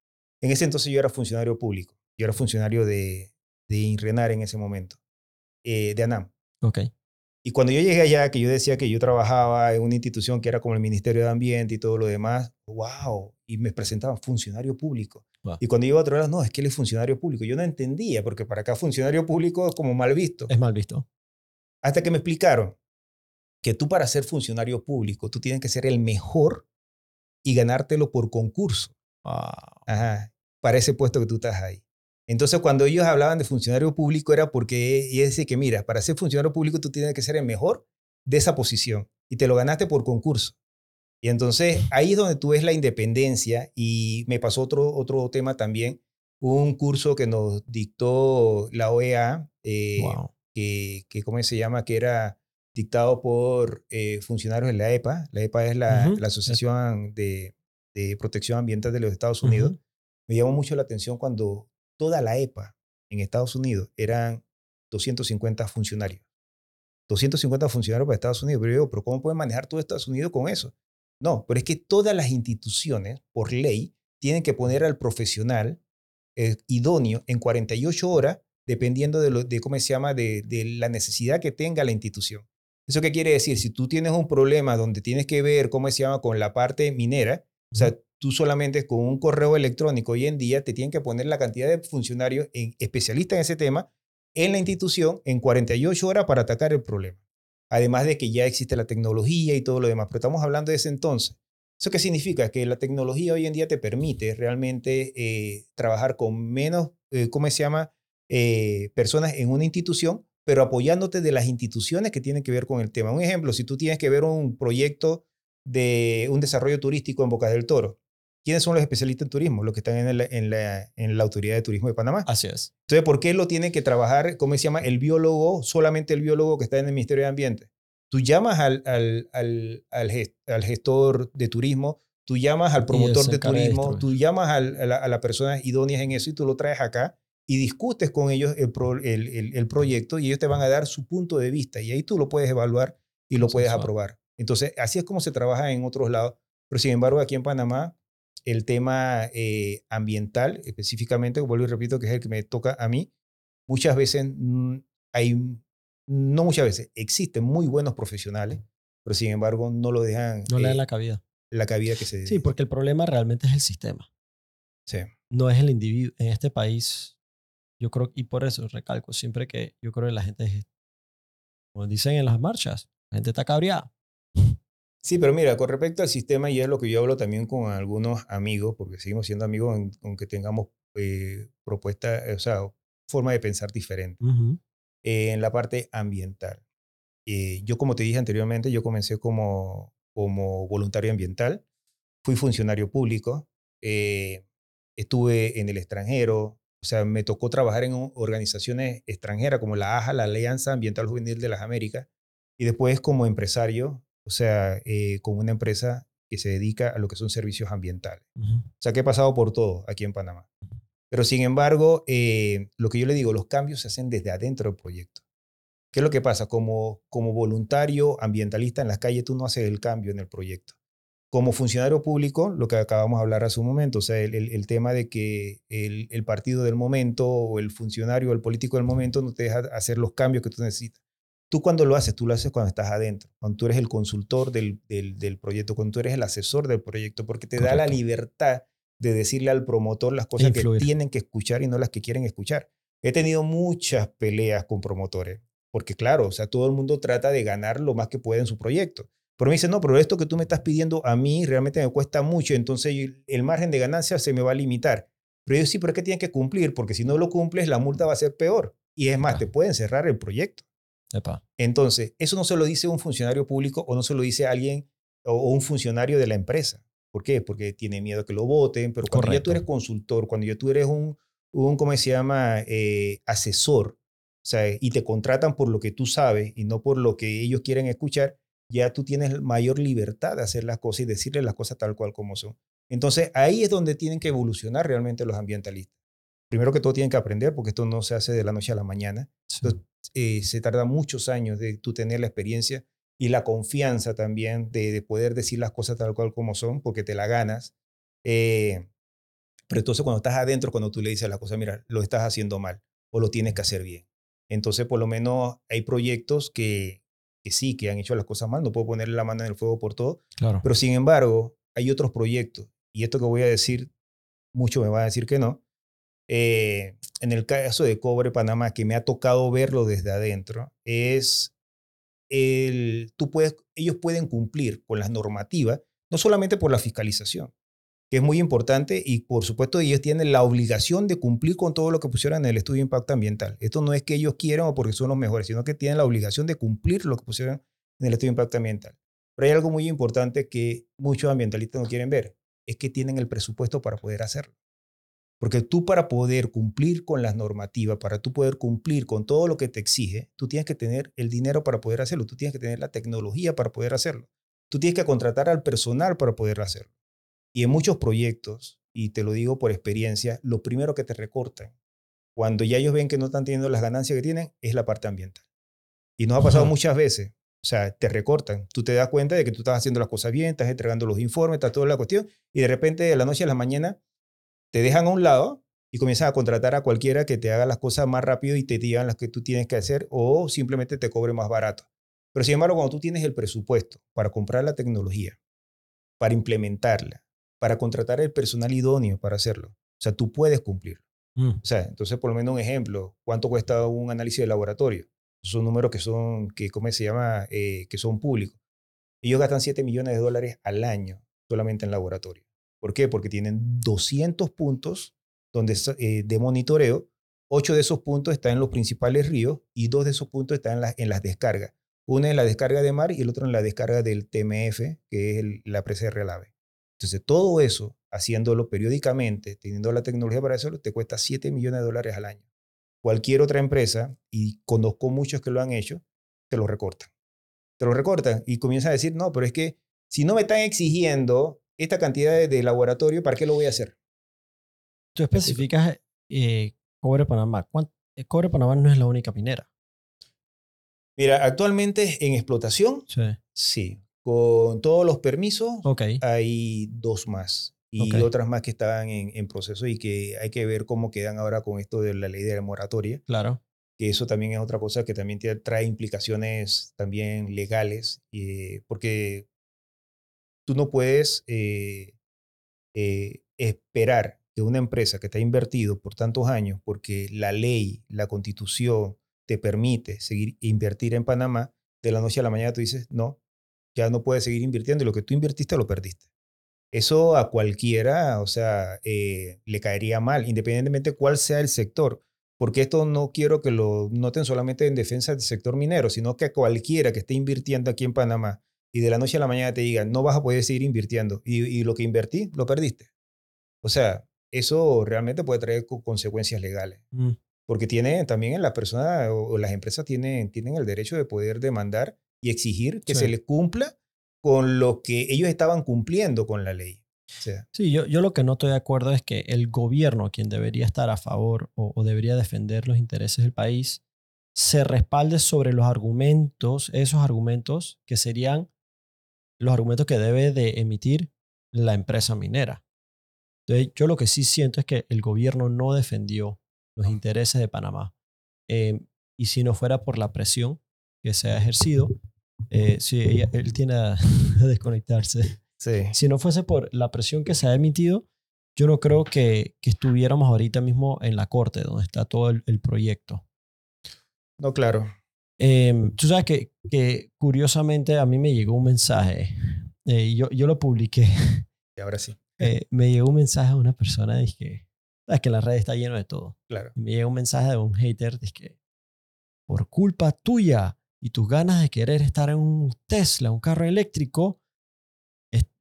B: En ese entonces yo era funcionario público. Yo era funcionario de, de INRENAR en ese momento, eh, de ANAM.
A: Ok.
B: Y cuando yo llegué allá, que yo decía que yo trabajaba en una institución que era como el Ministerio de Ambiente y todo lo demás, wow, y me presentaban funcionario público.
A: Wow.
B: Y cuando iba a otro lado, no, es que él es funcionario público. Yo no entendía, porque para acá funcionario público es como mal visto.
A: Es mal visto.
B: Hasta que me explicaron que tú para ser funcionario público, tú tienes que ser el mejor y ganártelo por concurso.
A: Wow.
B: Ajá, para ese puesto que tú estás ahí. Entonces, cuando ellos hablaban de funcionario público, era porque ellos decían que, mira, para ser funcionario público tú tienes que ser el mejor de esa posición y te lo ganaste por concurso. Y entonces ahí es donde tú ves la independencia y me pasó otro, otro tema también, un curso que nos dictó la OEA, eh,
A: wow.
B: que, que, ¿cómo se llama? Que era dictado por eh, funcionarios de la EPA. La EPA es la, la Asociación de, de Protección Ambiental de los Estados Unidos. Me llamó mucho la atención cuando toda la EPA en Estados Unidos eran 250 funcionarios. 250 funcionarios para Estados Unidos. Pero yo digo, ¿pero cómo pueden manejar todo Estados Unidos con eso? No, pero es que todas las instituciones, por ley, tienen que poner al profesional eh, idóneo en 48 horas, dependiendo de, lo, de cómo se llama, de, de la necesidad que tenga la institución. ¿Eso qué quiere decir? Si tú tienes un problema donde tienes que ver, ¿cómo se llama?, con la parte minera, o sea, tú solamente con un correo electrónico hoy en día te tienen que poner la cantidad de funcionarios en, especialistas en ese tema en la institución en 48 horas para atacar el problema. Además de que ya existe la tecnología y todo lo demás, pero estamos hablando de ese entonces. ¿Eso qué significa? Que la tecnología hoy en día te permite realmente eh, trabajar con menos, eh, ¿cómo se llama?, eh, personas en una institución, pero apoyándote de las instituciones que tienen que ver con el tema. Un ejemplo, si tú tienes que ver un proyecto de un desarrollo turístico en Bocas del Toro, ¿quiénes son los especialistas en turismo? Los que están en la, en la, en la Autoridad de Turismo de Panamá.
A: Así es.
B: Entonces, ¿por qué lo tiene que trabajar, cómo se llama, el biólogo, solamente el biólogo que está en el Ministerio de Ambiente? Tú llamas al, al, al, al, gest, al gestor de turismo, tú llamas al promotor de turismo, de tú llamas a, la, a las personas idóneas en eso y tú lo traes acá y discutes con ellos el, pro, el, el, el, proyecto y ellos te van a dar su punto de vista y ahí tú lo puedes evaluar y lo puedes aprobar. Entonces, así es como se trabaja en otros lados. Pero sin embargo, aquí en Panamá, el tema eh, ambiental, específicamente, vuelvo y repito, que es el que me toca a mí, muchas veces mmm, hay, no muchas veces, existen muy buenos profesionales, pero sin embargo no lo dejan.
A: No le dan eh, la cabida.
B: La cabida que se.
A: Sí, porque el problema realmente es el sistema.
B: Sí.
A: No es el individuo. En este país yo creo, y por eso recalco siempre que yo creo que la gente, como dicen en las marchas, la gente está cabreada.
B: Sí, pero mira, con respecto al sistema, y es lo que yo hablo también con algunos amigos, porque seguimos siendo amigos aunque tengamos eh, propuestas, o sea, forma de pensar diferente. Eh, en la parte ambiental. Eh, yo, como te dije anteriormente, yo comencé como, como voluntario ambiental, fui funcionario público, estuve en el extranjero, o sea, me tocó trabajar en organizaciones extranjeras como la AJA, la Alianza Ambiental Juvenil de las Américas, y después como empresario o sea, eh, con una empresa que se dedica a lo que son servicios ambientales. O sea, que he pasado por todo aquí en Panamá. Pero sin embargo, eh, lo que yo le digo, los cambios se hacen desde adentro del proyecto. ¿Qué es lo que pasa? Como, como voluntario ambientalista en las calles, tú no haces el cambio en el proyecto. Como funcionario público, lo que acabamos de hablar hace un momento, o sea, el, el, tema de que el, el, partido del momento o el funcionario o el político del momento no te deja hacer los cambios que tú necesitas. Tú cuando lo haces, tú lo haces cuando estás adentro, cuando tú eres el consultor del, del, proyecto, cuando tú eres el asesor del proyecto, porque te da la libertad de decirle al promotor las cosas que tienen que escuchar y no las que quieren escuchar. He tenido muchas peleas con promotores, porque claro, o sea, todo el mundo trata de ganar lo más que puede en su proyecto. Pero me dice, no, pero esto que tú me estás pidiendo a mí realmente me cuesta mucho, entonces el margen de ganancia se me va a limitar. Pero yo sí, pero es que tienes que cumplir, porque si no lo cumples, la multa va a ser peor. Y es más, te pueden cerrar el proyecto. Entonces, eso no se lo dice un funcionario público o no se lo dice alguien o, un funcionario de la empresa. ¿Por qué? Porque tiene miedo que lo voten, pero cuando ya tú eres consultor, cuando ya tú eres un, un ¿cómo se llama?, eh, asesor, o sea, y te contratan por lo que tú sabes y no por lo que ellos quieren escuchar, ya tú tienes mayor libertad de hacer las cosas y decirles las cosas tal cual como son. Entonces, ahí es donde tienen que evolucionar realmente los ambientalistas. Primero que todo tienen que aprender, porque esto no se hace de la noche a la mañana. Eh, se tarda muchos años de tú tener la experiencia y la confianza también de, poder decir las cosas tal cual como son, porque te la ganas. Eh, pero entonces cuando estás adentro, cuando tú le dices las cosas, mira, lo estás haciendo mal o lo tienes que hacer bien. Entonces, por lo menos hay proyectos que, que sí, que han hecho las cosas mal, no puedo ponerle la mano en el fuego por todo,
A: claro.
B: pero sin embargo, hay otros proyectos, y esto que voy a decir, mucho me va a decir que no, eh, en el caso de Cobre Panamá, que me ha tocado verlo desde adentro, es el, tú puedes, ellos pueden cumplir con las normativas, no solamente por la fiscalización, que es muy importante y por supuesto ellos tienen la obligación de cumplir con todo lo que pusieron en el estudio de impacto ambiental. Esto no es que ellos quieran o porque son los mejores, sino que tienen la obligación de cumplir lo que pusieron en el estudio de impacto ambiental. Pero hay algo muy importante que muchos ambientalistas no quieren ver, es que tienen el presupuesto para poder hacerlo. Porque tú para poder cumplir con las normativas, para tú poder cumplir con todo lo que te exige, tú tienes que tener el dinero para poder hacerlo, tú tienes que tener la tecnología para poder hacerlo, tú tienes que contratar al personal para poder hacerlo. Y en muchos proyectos, y te lo digo por experiencia, lo primero que te recortan, cuando ya ellos ven que no están teniendo las ganancias que tienen, es la parte ambiental. Y nos ha pasado muchas veces. O sea, te recortan. Tú te das cuenta de que tú estás haciendo las cosas bien, estás entregando los informes, está toda la cuestión, y de repente de la noche a la mañana te dejan a un lado y comienzan a contratar a cualquiera que te haga las cosas más rápido y te digan las que tú tienes que hacer o simplemente te cobre más barato. Pero sin embargo, cuando tú tienes el presupuesto para comprar la tecnología, para implementarla, para contratar el personal idóneo para hacerlo, o sea, tú puedes cumplir. Mm. O sea, entonces, por lo menos un ejemplo, ¿cuánto cuesta un análisis de laboratorio? Son números que son, que, ¿cómo se llama? Eh, que son públicos. Ellos gastan 7 millones de dólares al año solamente en laboratorio. ¿Por qué? Porque tienen 200 puntos donde, eh, de monitoreo. Ocho de esos puntos están en los principales ríos y dos de esos puntos están en, en las descargas. Uno en la descarga de mar y el otro en la descarga del TMF, que es la presa de Relave. Entonces, todo eso, haciéndolo periódicamente, teniendo la tecnología para hacerlo, te cuesta 7 millones de dólares al año. Cualquier otra empresa, y conozco muchos que lo han hecho, te lo recortan. Te lo recortan y comienzan a decir, no, pero es que si no me están exigiendo esta cantidad de, laboratorio, ¿para qué lo voy a hacer?
A: Tú especificas eh, Cobre Panamá. Eh, Cobre Panamá no es la única minera.
B: Mira, actualmente en explotación, sí. sí. Con todos los permisos, hay dos más. Y otras más que están en, proceso y que hay que ver cómo quedan ahora con esto de la ley de la moratoria.
A: Claro.
B: Que eso también es otra cosa que también trae implicaciones también legales, eh, porque tú no puedes eh, eh, esperar que una empresa que te ha invertido por tantos años, porque la ley, la constitución te permite seguir invertir en Panamá, de la noche a la mañana tú dices, no, ya no puedes seguir invirtiendo y lo que tú invertiste lo perdiste. Eso a cualquiera, o sea, eh, le caería mal, independientemente cuál sea el sector, porque esto no quiero que lo noten solamente en defensa del sector minero, sino que a cualquiera que esté invirtiendo aquí en Panamá y de la noche a la mañana te diga, no vas a poder seguir invirtiendo y, lo que invertí, lo perdiste. O sea, eso realmente puede traer consecuencias legales. Mm. Porque tiene también las personas o, las empresas tienen, tienen el derecho de poder demandar y exigir que se les cumpla con lo que ellos estaban cumpliendo con la ley.
A: Sí, yo, yo lo que no estoy de acuerdo es que el gobierno, quien debería estar a favor o, debería defender los intereses del país, se respalde sobre los argumentos, esos argumentos que serían los argumentos que debe de emitir la empresa minera. Entonces, yo lo que sí siento es que el gobierno no defendió los intereses de Panamá. Eh, y si no fuera por la presión que se ha ejercido, eh, sí, él tiene <laughs> a, desconectarse.
B: Sí.
A: Si no fuese por la presión que se ha emitido, yo no creo que, que estuviéramos ahorita mismo en la corte, donde está todo el, proyecto.
B: No, claro.
A: Eh, tú sabes que, que, curiosamente a mí me llegó un mensaje, eh, yo, yo lo publiqué.
B: Y ahora sí. <laughs>
A: me llegó un mensaje de una persona, dije, sabes que la red está lleno de todo.
B: Claro.
A: me llegó un mensaje de un hater, dije, por culpa tuya, y tus ganas de querer estar en un Tesla, un carro eléctrico,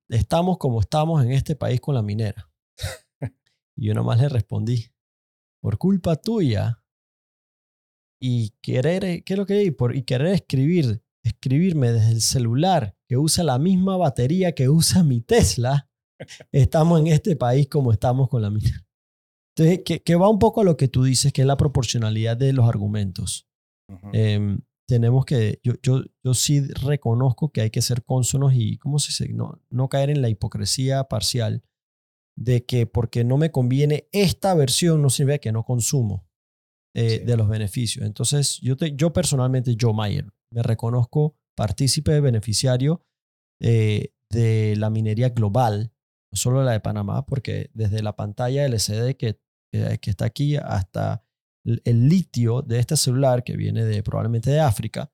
A: estamos como estamos en este país con la minera. <laughs> y yo nomás le respondí, por culpa tuya y querer, ¿qué es lo que hay? Por, y querer escribir, escribirme desde el celular que usa la misma batería que usa mi Tesla, <laughs> estamos en este país como estamos con la minera. Entonces, que, va un poco a lo que tú dices, que es la proporcionalidad de los argumentos tenemos que, yo, yo, yo sí reconozco que hay que ser cónsonos y, ¿cómo se dice? No, no caer en la hipocresía parcial de que porque no me conviene esta versión no significa que no consumo eh, de los beneficios. Entonces, yo, te, yo personalmente, yo, Mayer, me reconozco partícipe beneficiario eh, de la minería global, no solo la de Panamá, porque desde la pantalla LCD que, que está aquí hasta el litio de este celular que viene de probablemente de África,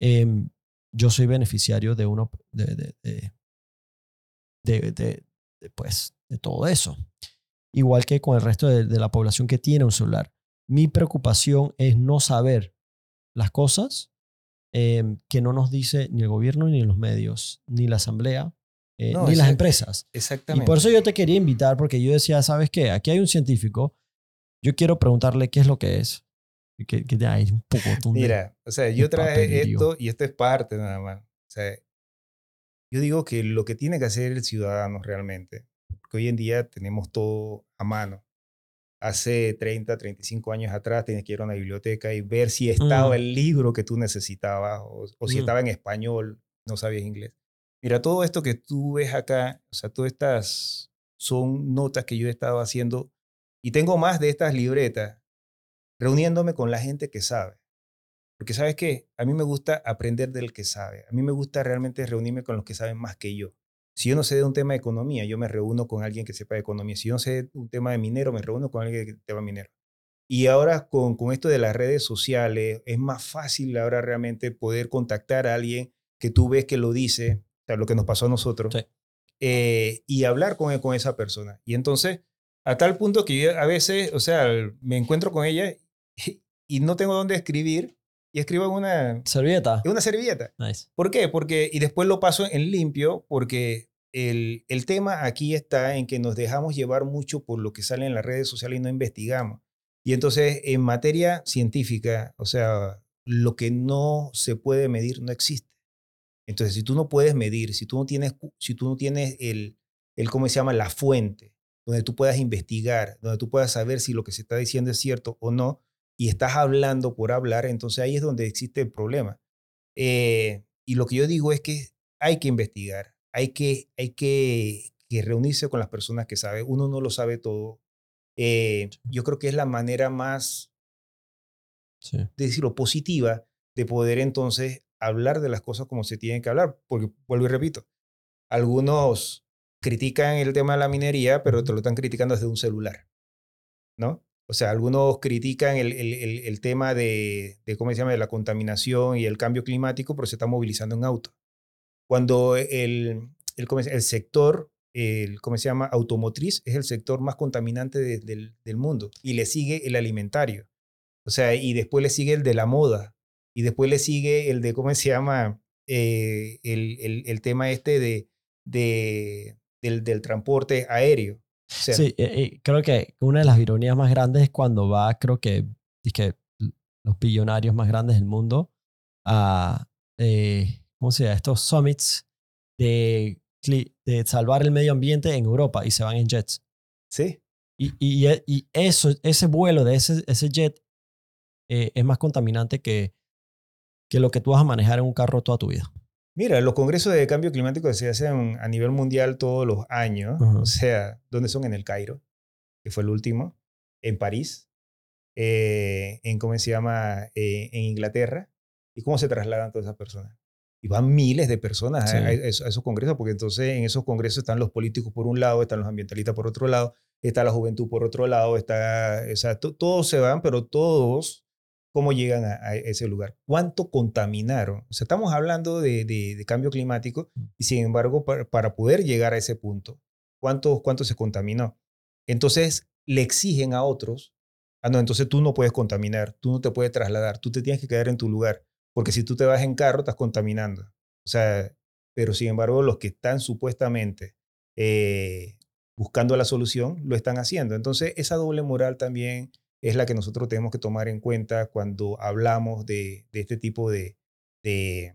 A: em, yo soy beneficiario de uno de, de, de, pues, de todo eso. Igual que con el resto de, la población que tiene un celular. Mi preocupación es no saber las cosas em, que no nos dice ni el gobierno, ni los medios, ni la asamblea, eh, ni las empresas.
B: Exactamente.
A: Y por eso yo te quería invitar, porque yo decía, ¿sabes qué? Aquí hay un científico yo quiero preguntarle qué es lo que es. Que, que hay un poco
B: Mira, o sea, yo traje esto y esto es parte nada más. O sea, yo digo que lo que tiene que hacer el ciudadano realmente, porque hoy en día tenemos todo a mano. Hace 30, 35 años atrás tenías que ir a una biblioteca y ver si estaba mm. el libro que tú necesitabas o, si mm. estaba en español, no sabías inglés. Mira, todo esto que tú ves acá, o sea, todas estas son notas que yo he estado haciendo y tengo más de estas libretas reuniéndome con la gente que sabe. Porque sabes qué, a mí me gusta aprender del que sabe. A mí me gusta realmente reunirme con los que saben más que yo. Si yo no sé de un tema de economía, yo me reúno con alguien que sepa de economía. Si yo no sé de un tema de minero, me reúno con alguien que sepa minero. Y ahora con, con esto de las redes sociales, es más fácil ahora realmente poder contactar a alguien que tú ves que lo dice, o sea, lo que nos pasó a nosotros, eh, y hablar con, con esa persona. Y entonces, a tal punto que yo a veces, o sea, me encuentro con ella y, no tengo dónde escribir y escribo en una
A: servilleta.
B: En una servilleta.
A: Nice.
B: ¿Por qué? Porque, y después lo paso en limpio porque el, el tema aquí está en que nos dejamos llevar mucho por lo que sale en las redes sociales y no investigamos. Y entonces, en materia científica, o sea, lo que no se puede medir no existe. Entonces, si tú no puedes medir, si tú no tienes, si tú no tienes el, el, ¿cómo se llama? La fuente, donde tú puedas investigar, donde tú puedas saber si lo que se está diciendo es cierto o no, y estás hablando por hablar, entonces ahí es donde existe el problema. Eh, y lo que yo digo es que hay que investigar, hay que, hay que, reunirse con las personas que saben. Uno no lo sabe todo. Eh, yo creo que es la manera más, de decirlo, positiva de poder entonces hablar de las cosas como se tienen que hablar. Porque, vuelvo y repito, algunos critican el tema de la minería, pero te lo están criticando desde un celular, ¿no? O sea, algunos critican el, el, el, tema de, de, ¿cómo se llama?, de la contaminación y el cambio climático, pero se está movilizando en auto. Cuando el, el, sector, el, ¿cómo se llama?, automotriz es el sector más contaminante del, del mundo y le sigue el alimentario. O sea, y después le sigue el de la moda y después le sigue el de, ¿cómo se llama?, eh, el, el, tema este de, de, del, del transporte aéreo
A: sí, creo que una de las ironías más grandes es cuando va, creo que, es que los billonarios más grandes del mundo a, eh, ¿cómo se llama? Estos summits de, de salvar el medio ambiente en Europa y se van en jets.
B: Sí.
A: Y, y, y eso, ese vuelo de ese, ese jet eh, es más contaminante que, que lo que tú vas a manejar en un carro toda tu vida.
B: Mira, los congresos de cambio climático se hacen a nivel mundial todos los años. O sea, ¿dónde son? En el Cairo, que fue el último, en París, eh, en, ¿cómo se llama? Eh, en Inglaterra. ¿Y cómo se trasladan todas esas personas? Y van miles de personas a, esos, congresos, porque entonces en esos congresos están los políticos por un lado, están los ambientalistas por otro lado, está la juventud por otro lado, está, o sea, todos se van, pero todos cómo llegan a, ese lugar, cuánto contaminaron. O sea, estamos hablando de, cambio climático y sin embargo, para, poder llegar a ese punto, ¿cuánto, ¿cuánto se contaminó? Entonces, le exigen a otros, ah, no, entonces tú no puedes contaminar, tú no te puedes trasladar, tú te tienes que quedar en tu lugar, porque si tú te vas en carro, estás contaminando. O sea, pero sin embargo, los que están supuestamente eh, buscando la solución, lo están haciendo. Entonces, esa doble moral también es la que nosotros tenemos que tomar en cuenta cuando hablamos de, este tipo de, de,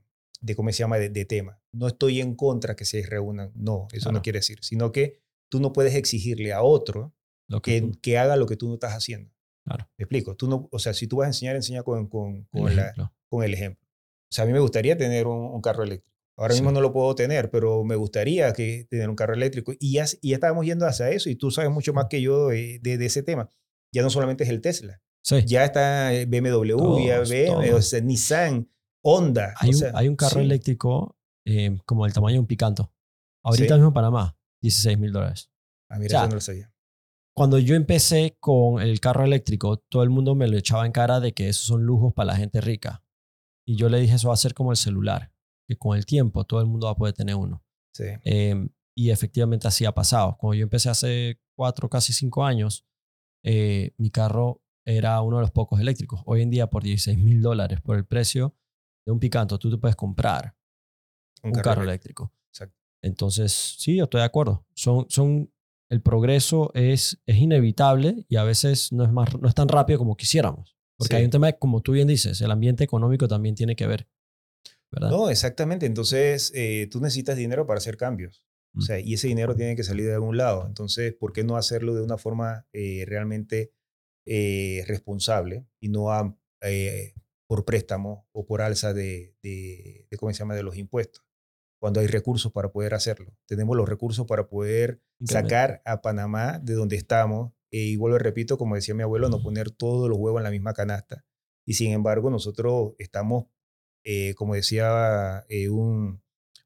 B: ¿cómo se llama?, de, de temas. No estoy en contra que se reúnan, no, eso no quiere decir, sino que tú no puedes exigirle a otro que, que, haga lo que tú no estás haciendo.
A: Claro.
B: ¿Me explico? Tú no, o sea, si tú vas a enseñar, enseña con, con, con, el, con el ejemplo. O sea, a mí me gustaría tener un, carro eléctrico. Ahora mismo no lo puedo tener, pero me gustaría que tener un carro eléctrico. Y ya, y ya estábamos yendo hacia eso y tú sabes mucho más que yo de, de, ese tema ya no solamente es el Tesla. Ya está eh, BMW, ya BMW, Nissan, Honda.
A: Hay, un, hay un, carro eléctrico eh, como el tamaño de un picanto. Ahorita mismo en Panamá, 16 mil dólares.
B: Ah, mira, no lo sabía.
A: Cuando yo empecé con el carro eléctrico, todo el mundo me lo echaba en cara de que esos son lujos para la gente rica. Y yo le dije, eso va a ser como el celular, que con el tiempo todo el mundo va a poder tener uno.
B: Sí.
A: Em, y efectivamente así ha pasado. Cuando yo empecé hace cuatro, casi cinco años, eh, mi carro era uno de los pocos eléctricos. Hoy en día, por 16 mil dólares, por el precio de un Picanto, tú te puedes comprar un, carro, eléctrico. Entonces, sí, yo estoy de acuerdo. Son, son, el progreso es, es inevitable y a veces no es, más, no es tan rápido como quisiéramos. Porque hay un tema, como tú bien dices, el ambiente económico también tiene que ver. ¿verdad?
B: No, exactamente. Entonces, eh, tú necesitas dinero para hacer cambios. O sea, y ese dinero tiene que salir de algún lado. Entonces, ¿por qué no hacerlo de una forma eh, realmente eh, responsable y no eh, por préstamo o por alza de, de, ¿cómo se llama?, de los impuestos? Cuando hay recursos para poder hacerlo. Tenemos los recursos para poder sacar a Panamá de donde estamos. y vuelvo repito, como decía mi abuelo, no poner todos los huevos en la misma canasta. Y sin embargo, nosotros estamos, como decía un,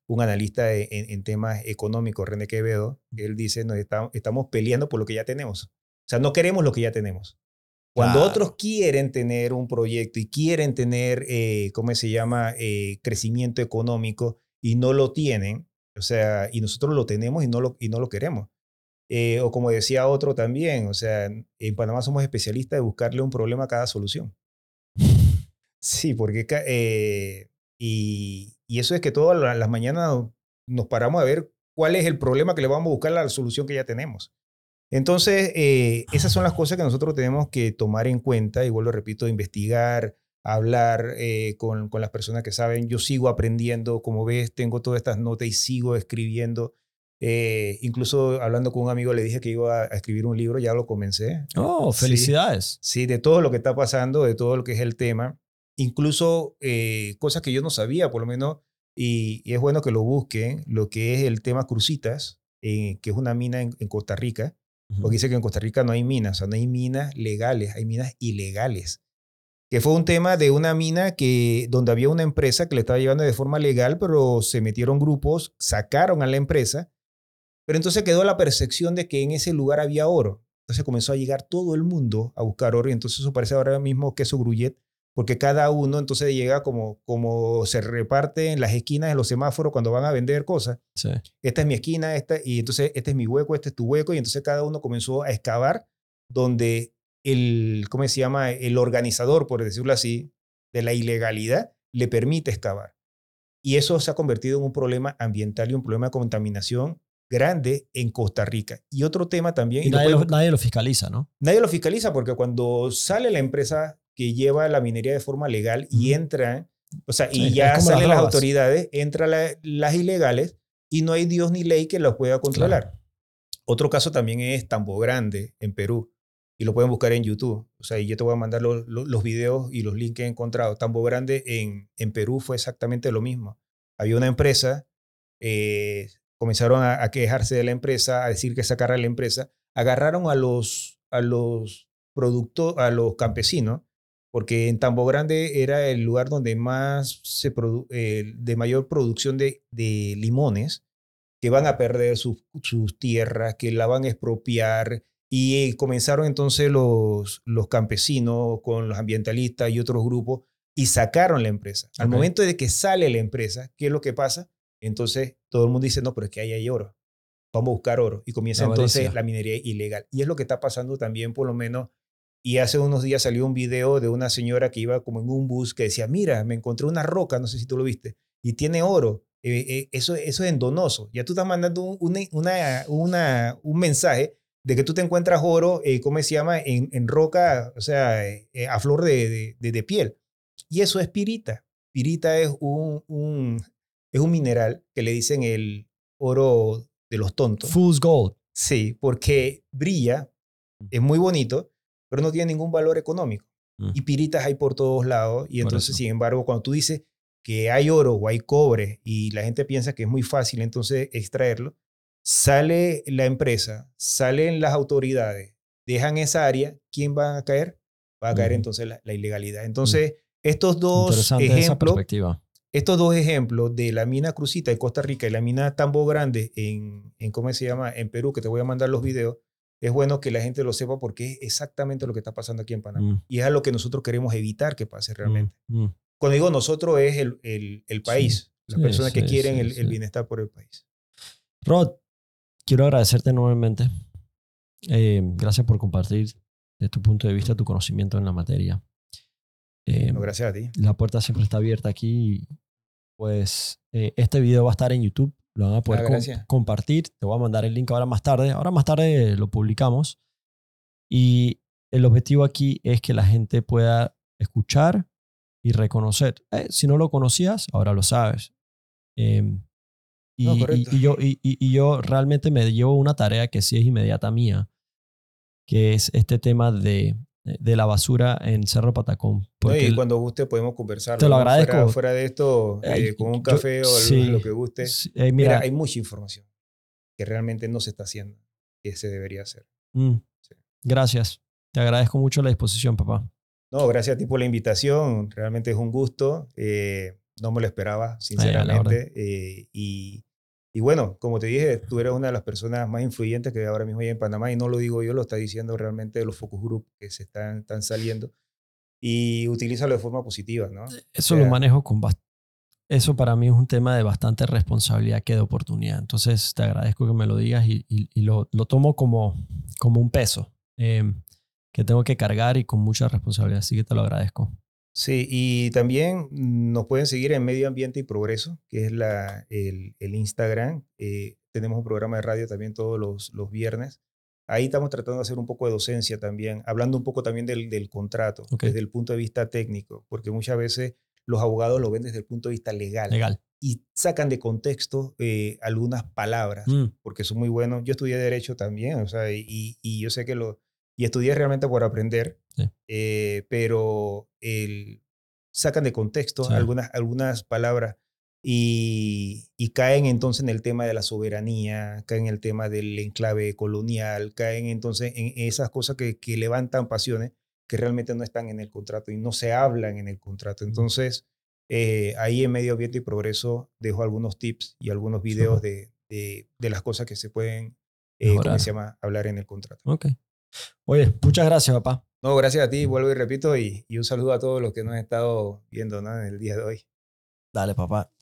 B: un analista e, en, temas económicos, René Quevedo, él dice, nos estamos peleando por lo que ya tenemos. O sea, no queremos lo que ya tenemos. Cuando otros quieren tener un proyecto y quieren tener, eh, ¿cómo se llama?, eh, crecimiento económico y no lo tienen, o sea, y nosotros lo tenemos y no lo, y no lo queremos. Eh, o como decía otro también, o sea, en Panamá somos especialistas de buscarle un problema a cada solución. <laughs> Sí, porque eh, y, eso es que todas las mañanas nos paramos a ver cuál es el problema que le vamos a buscar la solución que ya tenemos. Entonces, eh, esas son las cosas que nosotros tenemos que tomar en cuenta y vuelvo, repito, investigar, hablar eh, con, con, las personas que saben. Yo sigo aprendiendo, como ves, tengo todas estas notas y sigo escribiendo. Eh, incluso hablando con un amigo le dije que iba a escribir un libro, ya lo comencé.
A: Oh, felicidades.
B: sí, de todo lo que está pasando, de todo lo que es el tema incluso eh, cosas que yo no sabía, por lo menos, y, es bueno que lo busquen, lo que es el tema Crucitas, eh, que es una mina en, Costa Rica, porque dice que en Costa Rica no hay minas, o sea, no hay minas legales, hay minas ilegales. Que fue un tema de una mina que, donde había una empresa que le estaba llevando de forma legal, pero se metieron grupos, sacaron a la empresa Pero entonces quedó la percepción de que en ese lugar había oro. Entonces comenzó a llegar todo el mundo a buscar oro y entonces eso parece ahora mismo queso gruyet, porque cada uno entonces llega como, como se reparte en las esquinas de los semáforos cuando van a vender cosas.
A: Sí.
B: Esta es mi esquina, esta, y entonces este es mi hueco, este es tu hueco, y entonces cada uno comenzó a excavar donde el, ¿cómo se llama? El organizador, por decirlo así, de la ilegalidad, le permite excavar. Y eso se ha convertido en un problema ambiental y un problema de contaminación grande en Costa Rica. Y otro tema también...
A: Y
B: y
A: nadie, lo, nadie lo fiscaliza, ¿no?
B: Nadie lo fiscaliza porque cuando sale la empresa que lleva la minería de forma legal y entra, o sea, y ya
A: las
B: salen las autoridades, entran la- las ilegales y no hay Dios ni ley que los pueda controlar. Otro caso también es Tambo Grande en Perú y lo pueden buscar en YouTube. O sea, y yo te voy a mandar los, los- los videos y los links que he encontrado. Tambo Grande en, en Perú fue exactamente lo mismo. Había una empresa, eh, comenzaron a, a quejarse de la empresa, a decir que sacara la empresa, agarraron a los, a los productos, a los campesinos, porque en Tambo Grande era el lugar donde más se produ- eh, de mayor producción de, de limones, que van a perder sus, sus tierras, que la van a expropiar. Y eh, comenzaron entonces los, los campesinos con los ambientalistas y otros grupos y sacaron la empresa. Al momento de que sale la empresa, ¿qué es lo que pasa? Entonces todo el mundo dice, no, pero es que ahí hay oro. Vamos a buscar oro. Y comienza
A: La
B: entonces la minería ilegal. Y es lo que está pasando también, por lo menos. Y hace unos días salió un video de una señora que iba como en un bus que decía, mira, me encontré una roca, no sé si tú lo viste, y tiene oro. Eh, eh, eso, eso es endonoso. Ya tú estás mandando un, una, una, una- un mensaje de que tú te encuentras oro, eh, ¿cómo se llama? En, en roca, o sea, eh, a flor de, de- de- de piel. Y eso es pirita. Pirita es un, un- es un mineral que le dicen el oro de los tontos.
A: Fool's Gold.
B: Sí, porque brilla, es muy bonito, pero no tiene ningún valor económico.
A: Mm.
B: Y piritas hay por todos lados. Y entonces, sin embargo, cuando tú dices que hay oro o hay cobre y la gente piensa que es muy fácil entonces extraerlo, sale la empresa, salen las autoridades, dejan esa área, ¿quién va a caer? Va a caer entonces la, la ilegalidad. Entonces, estos dos ejemplos estos dos ejemplos de la mina Crucita en Costa Rica y la mina Tambo Grande en, en ¿cómo se llama? En Perú, que te voy a mandar los videos, es bueno que la gente lo sepa porque es exactamente lo que está pasando aquí en Panamá.
A: Mm,
B: Y es a lo que nosotros queremos evitar que pase realmente.
A: mm, mm.
B: Cuando digo nosotros es el, el, el país, las
A: sí,
B: personas que
A: sí,
B: quieren
A: sí,
B: el, el
A: sí.
B: bienestar por el país.
A: Rod, quiero agradecerte nuevamente. Eh, gracias por compartir de tu punto de vista tu conocimiento en la materia. Eh,
B: No, gracias a ti.
A: la puerta siempre está abierta aquí. y, Pues eh, este video va a estar en YouTube. Lo van a poder com-
B: gracias.
A: compartir. Te voy a mandar el link ahora más tarde. Ahora más tarde lo publicamos. Y el objetivo aquí es que la gente pueda escuchar y reconocer. Eh, si no lo conocías, ahora lo sabes. Em, y,
B: No,
A: y- y yo, y- y yo realmente me llevo una tarea que sí es inmediata mía, que es este tema de, de la basura en Cerro Patacón.
B: No,
A: Porque
B: y cuando guste podemos conversar.
A: Te lo agradezco.
B: Fuera, fuera de esto, eh, con un
A: yo-
B: café o algo-
A: sí.
B: lo que guste.
A: Sí, eh,
B: Mira,
A: mira,
B: hay mucha información que realmente no se está haciendo, que se debería hacer.
A: mm,
B: Sí.
A: gracias. Te agradezco mucho la disposición, papá.
B: No, gracias a ti por la invitación. Realmente es un gusto. eh, no me lo esperaba, sinceramente. eh, y, y bueno, como te dije, tú eres una de las personas más influyentes que ahora mismo hay en Panamá. Y no lo digo yo, lo está diciendo realmente los focus group que se están, están saliendo. Y utilízalo de forma positiva, ¿no?
A: Eso
B: O
A: lo manejo con Eso para mí es un tema de bastante responsabilidad que de oportunidad. Entonces te agradezco que me lo digas y, y- y lo, lo tomo como, como un peso eh, que tengo que cargar y con mucha responsabilidad. Así que te lo agradezco.
B: Sí, y también nos pueden seguir en Medio Ambiente y Progreso, que es la, el, el Instagram. Eh, tenemos un programa de radio también todos los, los viernes. Ahí estamos tratando de hacer un poco de docencia también, hablando un poco también del, del contrato, desde el punto de vista técnico, porque muchas veces los abogados lo ven desde el punto de vista legal,
A: Legal.
B: y sacan de contexto eh, algunas palabras
A: Mm,
B: porque son muy buenos. Yo estudié Derecho también, o sea, y, y yo sé que lo... Y estudié realmente por aprender,
A: Sí.
B: eh, pero el, sacan de contexto
A: Sí.
B: algunas, algunas palabras y, y caen entonces en el tema de la soberanía, caen en el tema del enclave colonial, caen entonces en esas cosas que, que levantan pasiones que realmente no están en el contrato y no se hablan en el contrato. Entonces, eh, ahí en Medio Ambiente y Progreso dejo algunos tips y algunos videos de, de, de las cosas que se pueden, eh, ¿cómo se llama?, hablar en el contrato.
A: Ok. Oye, muchas gracias, papá.
B: No, gracias a ti, vuelvo y repito, y, un saludo a todos los que nos han estado viendo ¿no? en el día de hoy.
A: Dale, papá.